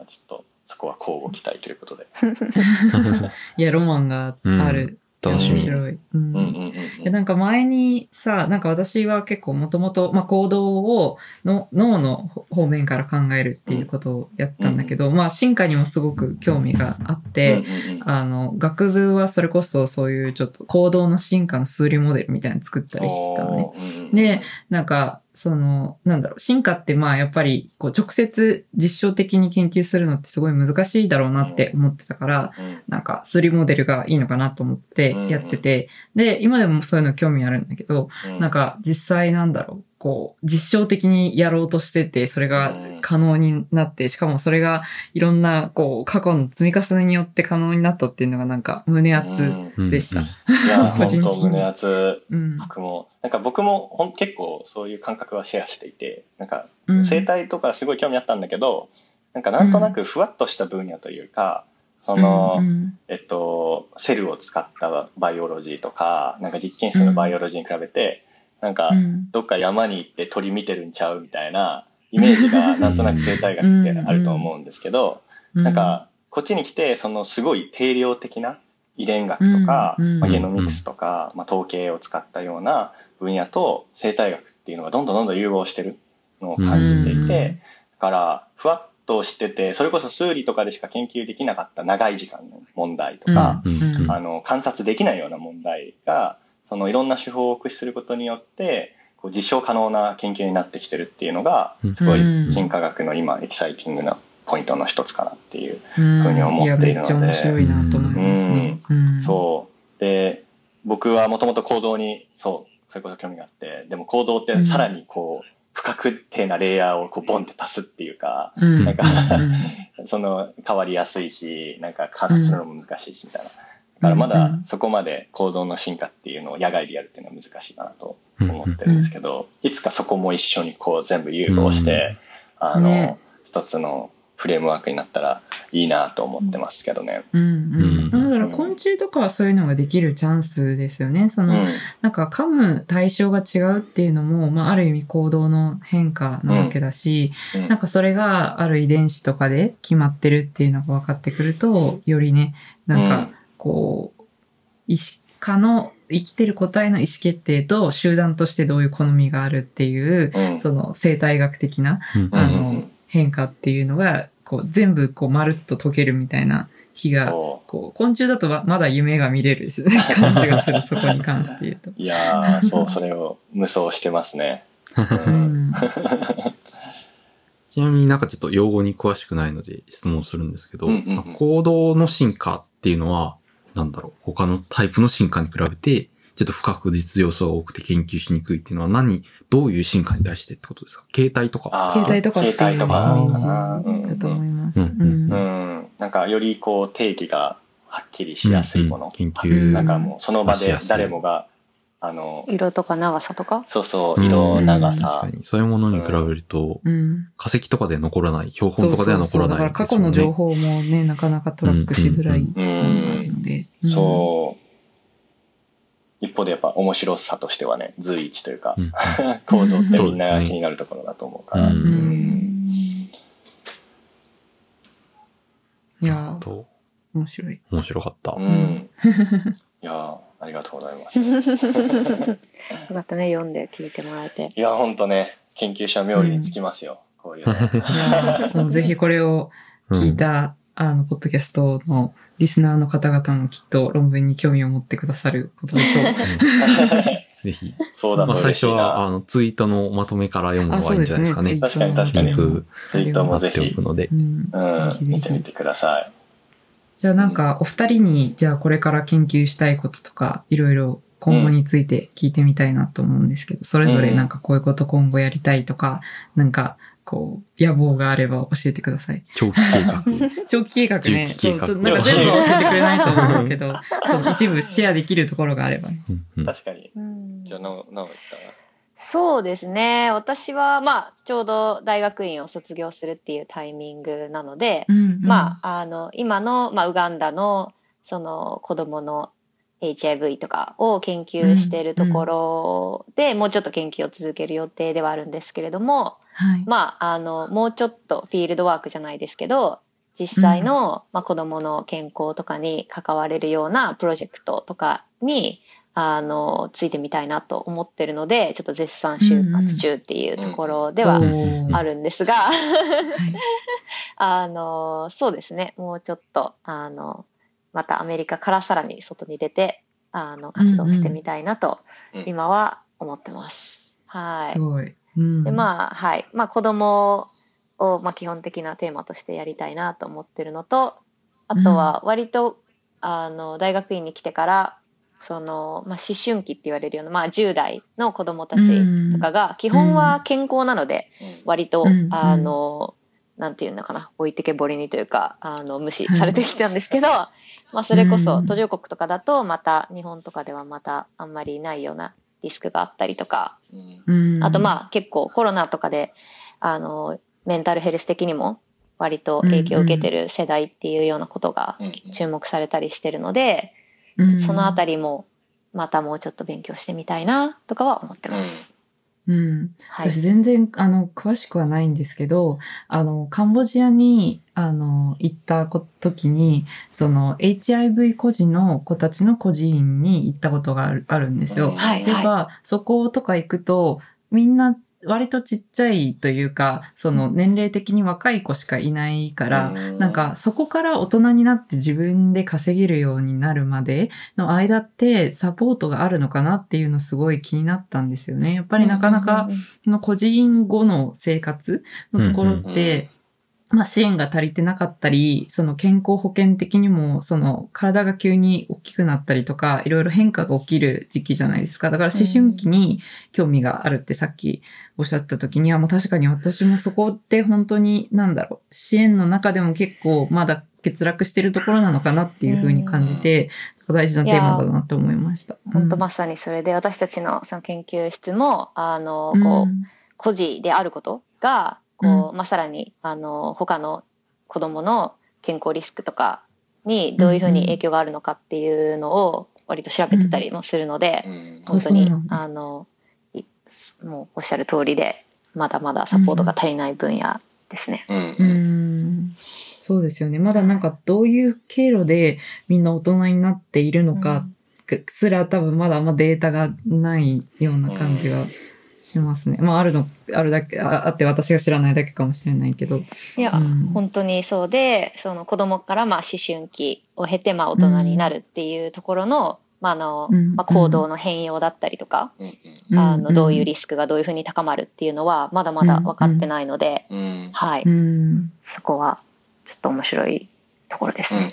ちょっと、そこは交互期待ということで。<laughs> いや、ロマンがある。楽しみ。面白い。うんうんうんうんでなんか前にさ、なんか私は結構もともと、まあ、行動をの脳の方面から考えるっていうことをやったんだけど、まあ進化にもすごく興味があって、うんうんうんあの、学部はそれこそそういうちょっと行動の進化の数理モデルみたいなの作ったりしてたのね。でなんか、その、なんだろう、進化ってまあやっぱり、こう直接実証的に研究するのってすごい難しいだろうなって思ってたから、うん。なんか数理モデルがいいのかなと思ってやってて、で、今でもそういうの興味あるんだけど、うん。なんか実際なんだろう、こう、実証的にやろうとしてて、それが可能になって、しかもそれがいろんな、こう、過去の積み重ねによって可能になったっていうのがなんか胸熱。うんうんでしたいや、個 <laughs> 本当胸熱。うん。僕も、なんか僕もほん結構そういう感覚はシェアしていて、なんかうん生態とかすごい興味あったんだけど、なんかなんとなくふわっとした分野というか、その、うんえっと、セルを使ったバイオロジーとか、なんか実験室のバイオロジーに比べて、なんかう、ん。どっか山に行って鳥見てるんちゃうみたいなイメージが <laughs> なんとなく生態学ってあると思うんですけど、うんなんか、こっちに来て、そのすごい定量的な遺伝学とか、まあ、ゲノミクスとか、まあ、統計を使ったような分野と生態学っていうのがどんどんどんどん融合してるのを感じていて、うんだから、ふわっとしてて、それこそ数理とかでしか研究できなかった長い時間の問題とか、あの、観察できないような問題が、そのいろんな手法を駆使することによって、こう実証可能な研究になってきてるっていうのが、すごいうん進化学の今エキサイティングなポイントの一つかなっていう。うんふうに思っているのでいや、めっちゃ面白いなと思いますね。うんそう。で、僕はもともと行動に、そう、それこそ興味があって、でも行動ってさらにこう、不確定なレイヤーをこうボンって足すっていうか、うん。なんかうん <laughs> その変わりやすいし、なんか観察するのも難しいしみたいな。だからまだそこまで行動の進化っていうのを野外でやるっていうのは難しいかなと思ってるんですけど、いつかそこも一緒にこう全部融合して、あの、ね。一つのフレームワークになったらいいなと思ってますけどね。うんううん。ん。だから昆虫とかはそういうのができるチャンスですよね。その、うん。なんか噛む対象が違うっていうのも、まあ、ある意味行動の変化なわけだし、うん。なんかそれがある遺伝子とかで決まってるっていうのが分かってくると、よりね、なんかこう、意識化の生きてる個体の意思決定と集団としてどういう好みがあるっていう、うんその生態学的なうんあの、うんうんうん変化っていうのが、こう全部こうまるっと解けるみたいな日が、そこう昆虫だとままだ夢が見れる感じがする、<laughs> そこに関して言うと。う。いやー、そう、それを無双してますね。ううんん。<laughs> ちなみになんかちょっと用語に詳しくないので質問するんですけど、うんうんうんまあ行動の進化っていうのは、なんだろう、他のタイプの進化に比べて、ちょっと不確実要素が多くて研究しにくいっていうのは何、どういう進化に対してってことですか？形態とか。携帯とかっていうイメ携帯とかーかなジだと思います。うんうんううんん。なんか、よりこう、定義がはっきりしやすいもの。研究なんかもう、その場で誰もが、あの、色とか長さとか？そうそう、うん色、長確さか。に。そういうものに比べると、うん化石とかで残らない、標本とかではそうそう。だ残らないから過去の情報もね、なかなかトラックしづらいうんで。うんそう。一方でやっぱ面白さとしてはね、随一というかう、ん <laughs> 行動ってみんなが気になるところだと思うから。ううんうんいや面白い。面白かった。うん。いやーありがとうございます。<laughs> よかったね、読んで聞いてもらえて。いや、ほんとね、研究者冥利につきますよ。こういうの。いやぜひこれを聞いた、あの、ポッドキャストのリスナーの方々もきっと論文に興味を持ってくださることでしょう。<laughs> ぜひ。そうだまあ最初は、あな。の、ツイートのまとめから読むのあ、がいういんそですね。じゃないですかね。確かに確かにリンクツイートもぜひくのでう。ん。うん見てみてください。じゃあなんか、お二人に、じゃあこれから研究したいこととか、いろいろ今後について聞いてみたいなと思うんですけど、それぞれなんかこういうこと今後やりたいとか、なんか、こう、野望があれば教えてください。長期計画。<laughs> 長期計画ね。長期計画そうなんか全部は教えてくれないと思うけど、<laughs> そう一部シェアできるところがあれば。うんうん確かに。うんじゃあ、なお、なお言っそうですね。私は、まあ、ちょうど大学院を卒業するっていうタイミングなので、うんまあ、あの、今の、まあ、ウガンダの、その、子供の HIV とかを研究しているところで、もうちょっと研究を続ける予定ではあるんですけれども、はい。まあ、あの、もうちょっとフィールドワークじゃないですけど、実際の、まあ、子供の健康とかに関われるようなプロジェクトとかに、あの、ついてみたいなと思ってるので、ちょっと絶賛就活中っていうところではあるんですが、はい <laughs> あの、そうですね。もうちょっと、あの、またアメリカからさらに外に出て、あの、活動してみたいなと、うんうん今は思ってます。はい。すごい。うん。で、まあ、はい。まあ、子供を、まあ、基本的なテーマとしてやりたいなと思ってるのと、あとは、割と、あの、大学院に来てから、その、まあ、思春期って言われるような、まあ、10代の子供たちとかが、基本は健康なので、た。うん。割と、うん。あの、なんていうのかな、置いてけぼりにというか、あの、無視されてきたんですけど、まあ、それこそうん途上国とかだと、また、日本とかではまたあんまりないようなリスクがあったりとか、あとまあ結構コロナとかで、あの、メンタルヘルス的にも割と影響を受けてる世代っていうようなことがうん注目されたりしてるので、うん。そのあたりもまたもうちょっと勉強してみたいなとかは思ってます。うん。はい。私全然、あの、詳しくはないんですけど、あの、カンボジアに、あの、行ったこ時に、その、HIV 孤児の子たちの孤児院に行ったことがあるあるんですよ。はいはやっぱ、そことか行くと、みんな、割とちっちゃいというか、その、年齢的に若い子しかいないから、うんなんか、そこから大人になって自分で稼げるようになるまでの間ってサポートがあるのかなっていうのすごい気になったんですよね。やっぱりなかなか、その個人後の生活のところって、まあ支援が足りてなかったり、その健康保険的にも、その体が急に大きくなったりとか、いろいろ変化が起きる時期じゃないですか。だから思春期に興味があるってさっきおっしゃった時には、まあ確かに私もそこって本当に、なんだろう、支援の中でも結構まだ欠落してるところなのかなっていうふうに感じて、大事なテーマだなと思いました。本当うんまさにそれで私たちのその研究室もあのうんこう孤児であることがこう、まあ、さらにあの他の子供の健康リスクとかにどういうふうに影響があるのかっていうのを割と調べてたりもするので、うん。本当にあのいもうおっしゃる通りでまだまだサポートが足りない分野ですね。うんうーん。そうですよね。まだなんかどういう経路でみんな大人になっているのかすら多分まだあんまデータがないような感じがしますね。まああるの、あるだけ、ああって私が知らないだけかもしれないけど。いや、うん。本当にそうでその子供からまあ思春期を経てまあ大人になるっていうところの,、まああのうん。まあ、行動の変容だったりとか、うん。あのどういうリススクがどういうふうに高まるっていうのはまだまだ分かってないので、うん。はい、うん。そこはちょっと面白いところですね。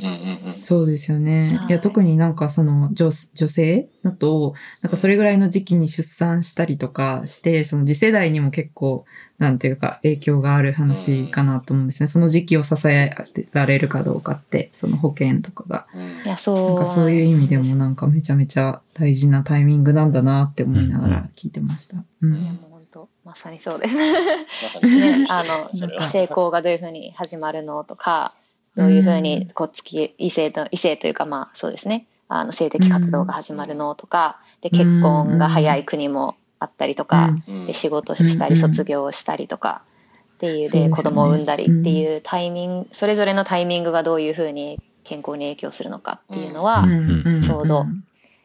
そうですよね。はいいや、特になんかその女女性だと、なんかそれぐらいの時期に出産したりとかして、その次世代にも結構、なんていうか影響がある話かなと思うんですね。その時期を支えられるかどうかって、その保険とかが。うんいやそうなんかそういう意味でもなんかめちゃめちゃ大事なタイミングなんだなって思いながら聞いてました。ういやん。もう本当まさにそうです。ね、<laughs> あの成功がどういうふうに始まるのとかどういうふうにこう付き異性と異性というかまあそうですね。あの性的活動が始まるのとかで結婚が早い国もあったりとか、うん。で仕事したりうん。卒業したりとかっていうで子供を産んだりっていうタイミングそれぞれのタイミングがどういうふうに健康に影響するのかっていうのはうん。ちょうど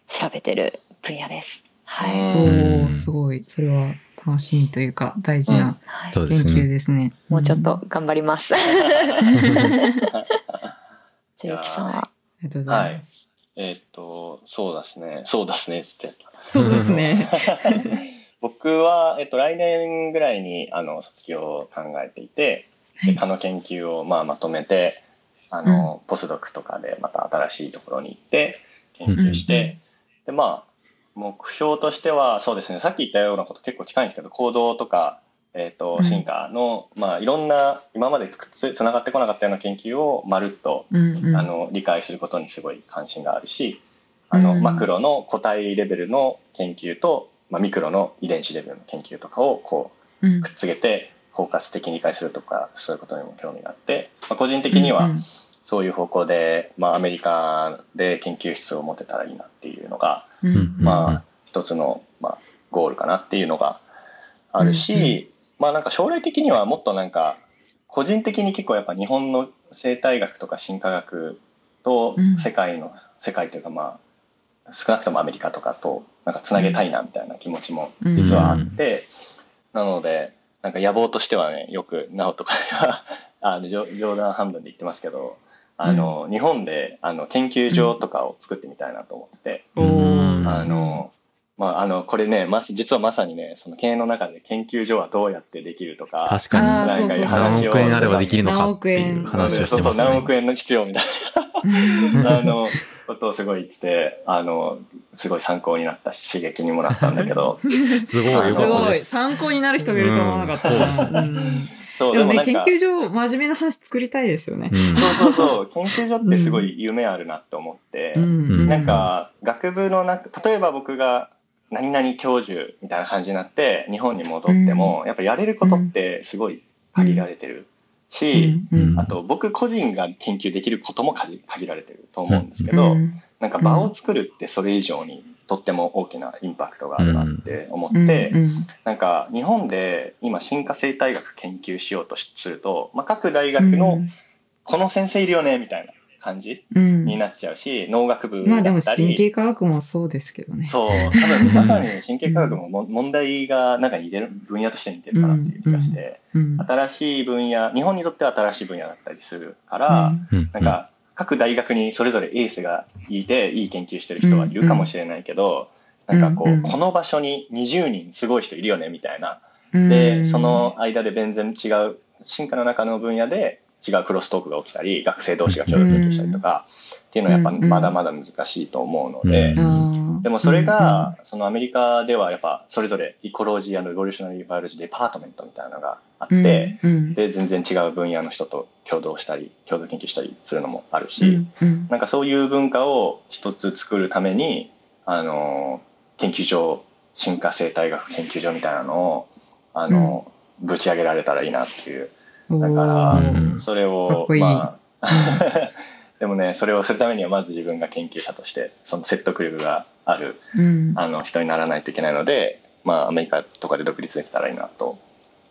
調べてる分野です。はい、うん。おー、すごい。それは楽しみというか大事な研究ね。ですね。もうちょっと頑張ります。<laughs> じゃあゆきさんはありがとうございます。えーっとそうですね。そうですね。つってそうですね。僕は、えっと、来年ぐらいにあの卒業を考えていて、はい。の研究を、まあ、まとめてあの、ポスドクとかでまた新しいところに行って研究して、で、まあ、目標としては、そうですね、さっき言ったようなこと結構近いんですけど、行動とか、えっ、うと、ん。進化の、まあ、いろんな、今までつつつながってこなかったような研究をまるっと、うんうん。あの、理解することにすごい関心があるし、あの、うんマクロの個体レベルの研究と、まあ、ミクロの遺伝子レベルの研究とかを、こう、うん。くっつけて包括的に理解するとかそういうことにも興味があって、まあ、個人的にはうんそういう方向で、まあ、アメリカで研究室を持てたらいいなっていうのが、うん。うんまあ一つの、まあ、ゴールかなっていうのがあるし、まあなんか将来的にはもっとなんか個人的に結構やっぱ日本の生態学とか進化学とうん。世界の、世界というかまあ少なくともアメリカとかとなんかつなげたいなみたいな気持ちも実はあって、なのでなんか野望としてはねよく直とかでは <laughs> あの冗冗談半分で言ってますけどあの、日本であの研究所とかを作ってみたいなと思ってて、あのまああのこれねま実はまさにねその経営の中で研究所はどうやってできるとか確かに。なんかいうそうそう。話を何億円あればできるのかっていう何話をしてそうそうますね。何億円の必要みたいな。<laughs> あのことをすごい言っててあのすごい参考になったし刺激にもなったんだけど。すごいよすごい。かったです。参考になる人がいると思わなかったな。うん。う。ん。そう。でもね、研究所、真面目な話作りたいですよね。うん。そうそうそう。研究所ってすごい夢あるなって思って、うん。なん、か学部の中例えば僕が何々教授みたいな感じになって日本に戻っても、やっぱやれることってすごい限られてるし、うん。あと僕個人が研究できることも限限られてると思うんですけど、うん。なんか場を作るってそれ以上にとっても大きなインパクトがあるなって思って、うん。なんか日本で今進化生態学研究しようとすると、まあ、各大学のこの先生いるよねみたいな感じうん。になっちゃうし農学部まあでもだったり、神経科学もそうですけどね。そう。多分まさに神経科学もも問題がなんか似てる分野として似てるかなっていう気がして、うん。新しい分野日本にとっては新しい分野だったりするから、うん。なんか各大学にそれぞれエースがいていい研究してる人はいるかもしれないけど、なんかこう、うんこの場所に20人すごい人いるよねみたいな。うん。で、その間で全然違う進化の中の分野で違うクロストークが起きたり学生同士が共同研究したりとか、っていうのはやっぱまだまだ難しいと思うので、でもそれが、そのアメリカではやっぱそれぞれ Ecology Evolutionary Biology Department みたいなのがあって、で全然違う分野の人と共同したり共同研究したりするのもあるし、うなんかそういう文化を一つ作るためにあの研究所進化生態学研究所みたいなのをあの、ぶち上げられたらいいなっていうだからそれをまあ <laughs> でもねそれをするためにはまず自分が研究者としてその説得力があるうん。あの人にならないといけないので、まあ、アメリカとかで独立できたらいいなと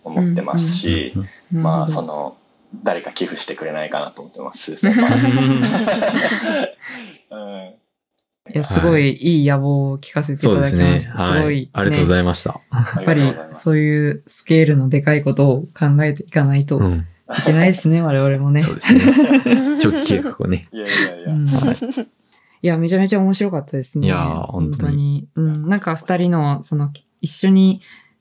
思ってますし、うんまあその誰か寄付してくれないかなと思ってますうん <laughs> いや、すごいいい野望を聞かせていたそうですね。だきました。はいすごい、。ありがとうごいざいました。ありやっぱりがとうございますそういうスケールのでかいことを考えていかないというん。けないですね、我々もね。そうですね。長期計画をね。いやいやいや、うんいや、めちゃめちゃ面白かったですね。いやー本当にうん。なんか二人の、その、一緒に、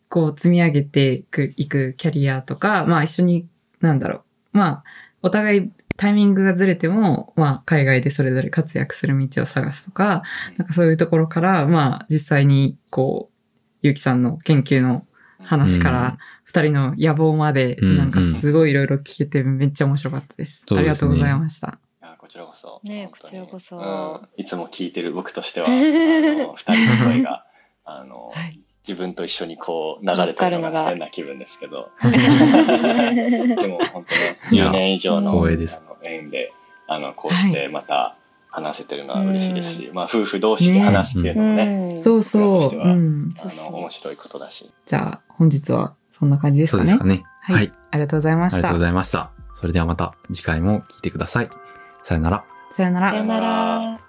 こう、積み上げていくいくキャリアとか、まあ一緒に、なんだろう。まあ、お互いタイミングがずれても、まあ、海外でそれぞれ活躍する道を探すとか、なんかそういうところから、まあ、実際に、こう、ゆうきさんの研究の話かうん。ら、二人の野望まで、うんなんかすごいいろいろ聞けてめっちゃ面白かったです。そうですね。ありがとうございました。あこちらこそ。ねこちらこそ。うん。いつも聞いてる僕としては、<laughs> 二人の声が、<laughs> あの、はい。自分と一緒にこう流れてるのが変な気分ですけど、<laughs> でも本当に10年以上の光栄です。あの縁で、あの、こうしてまた話せてるのは嬉しいですし、まあ夫婦同士で話すっていうのもね、うんそうそう。僕らとしてはうん。あの、面白いことだし。じゃあ、本日はそんな感じですかね。そうですかね。はい。はい。ありがとうございましたありがとうご。ざいました。それではまた次回も聞いてください。さよなら。さよならさよなら。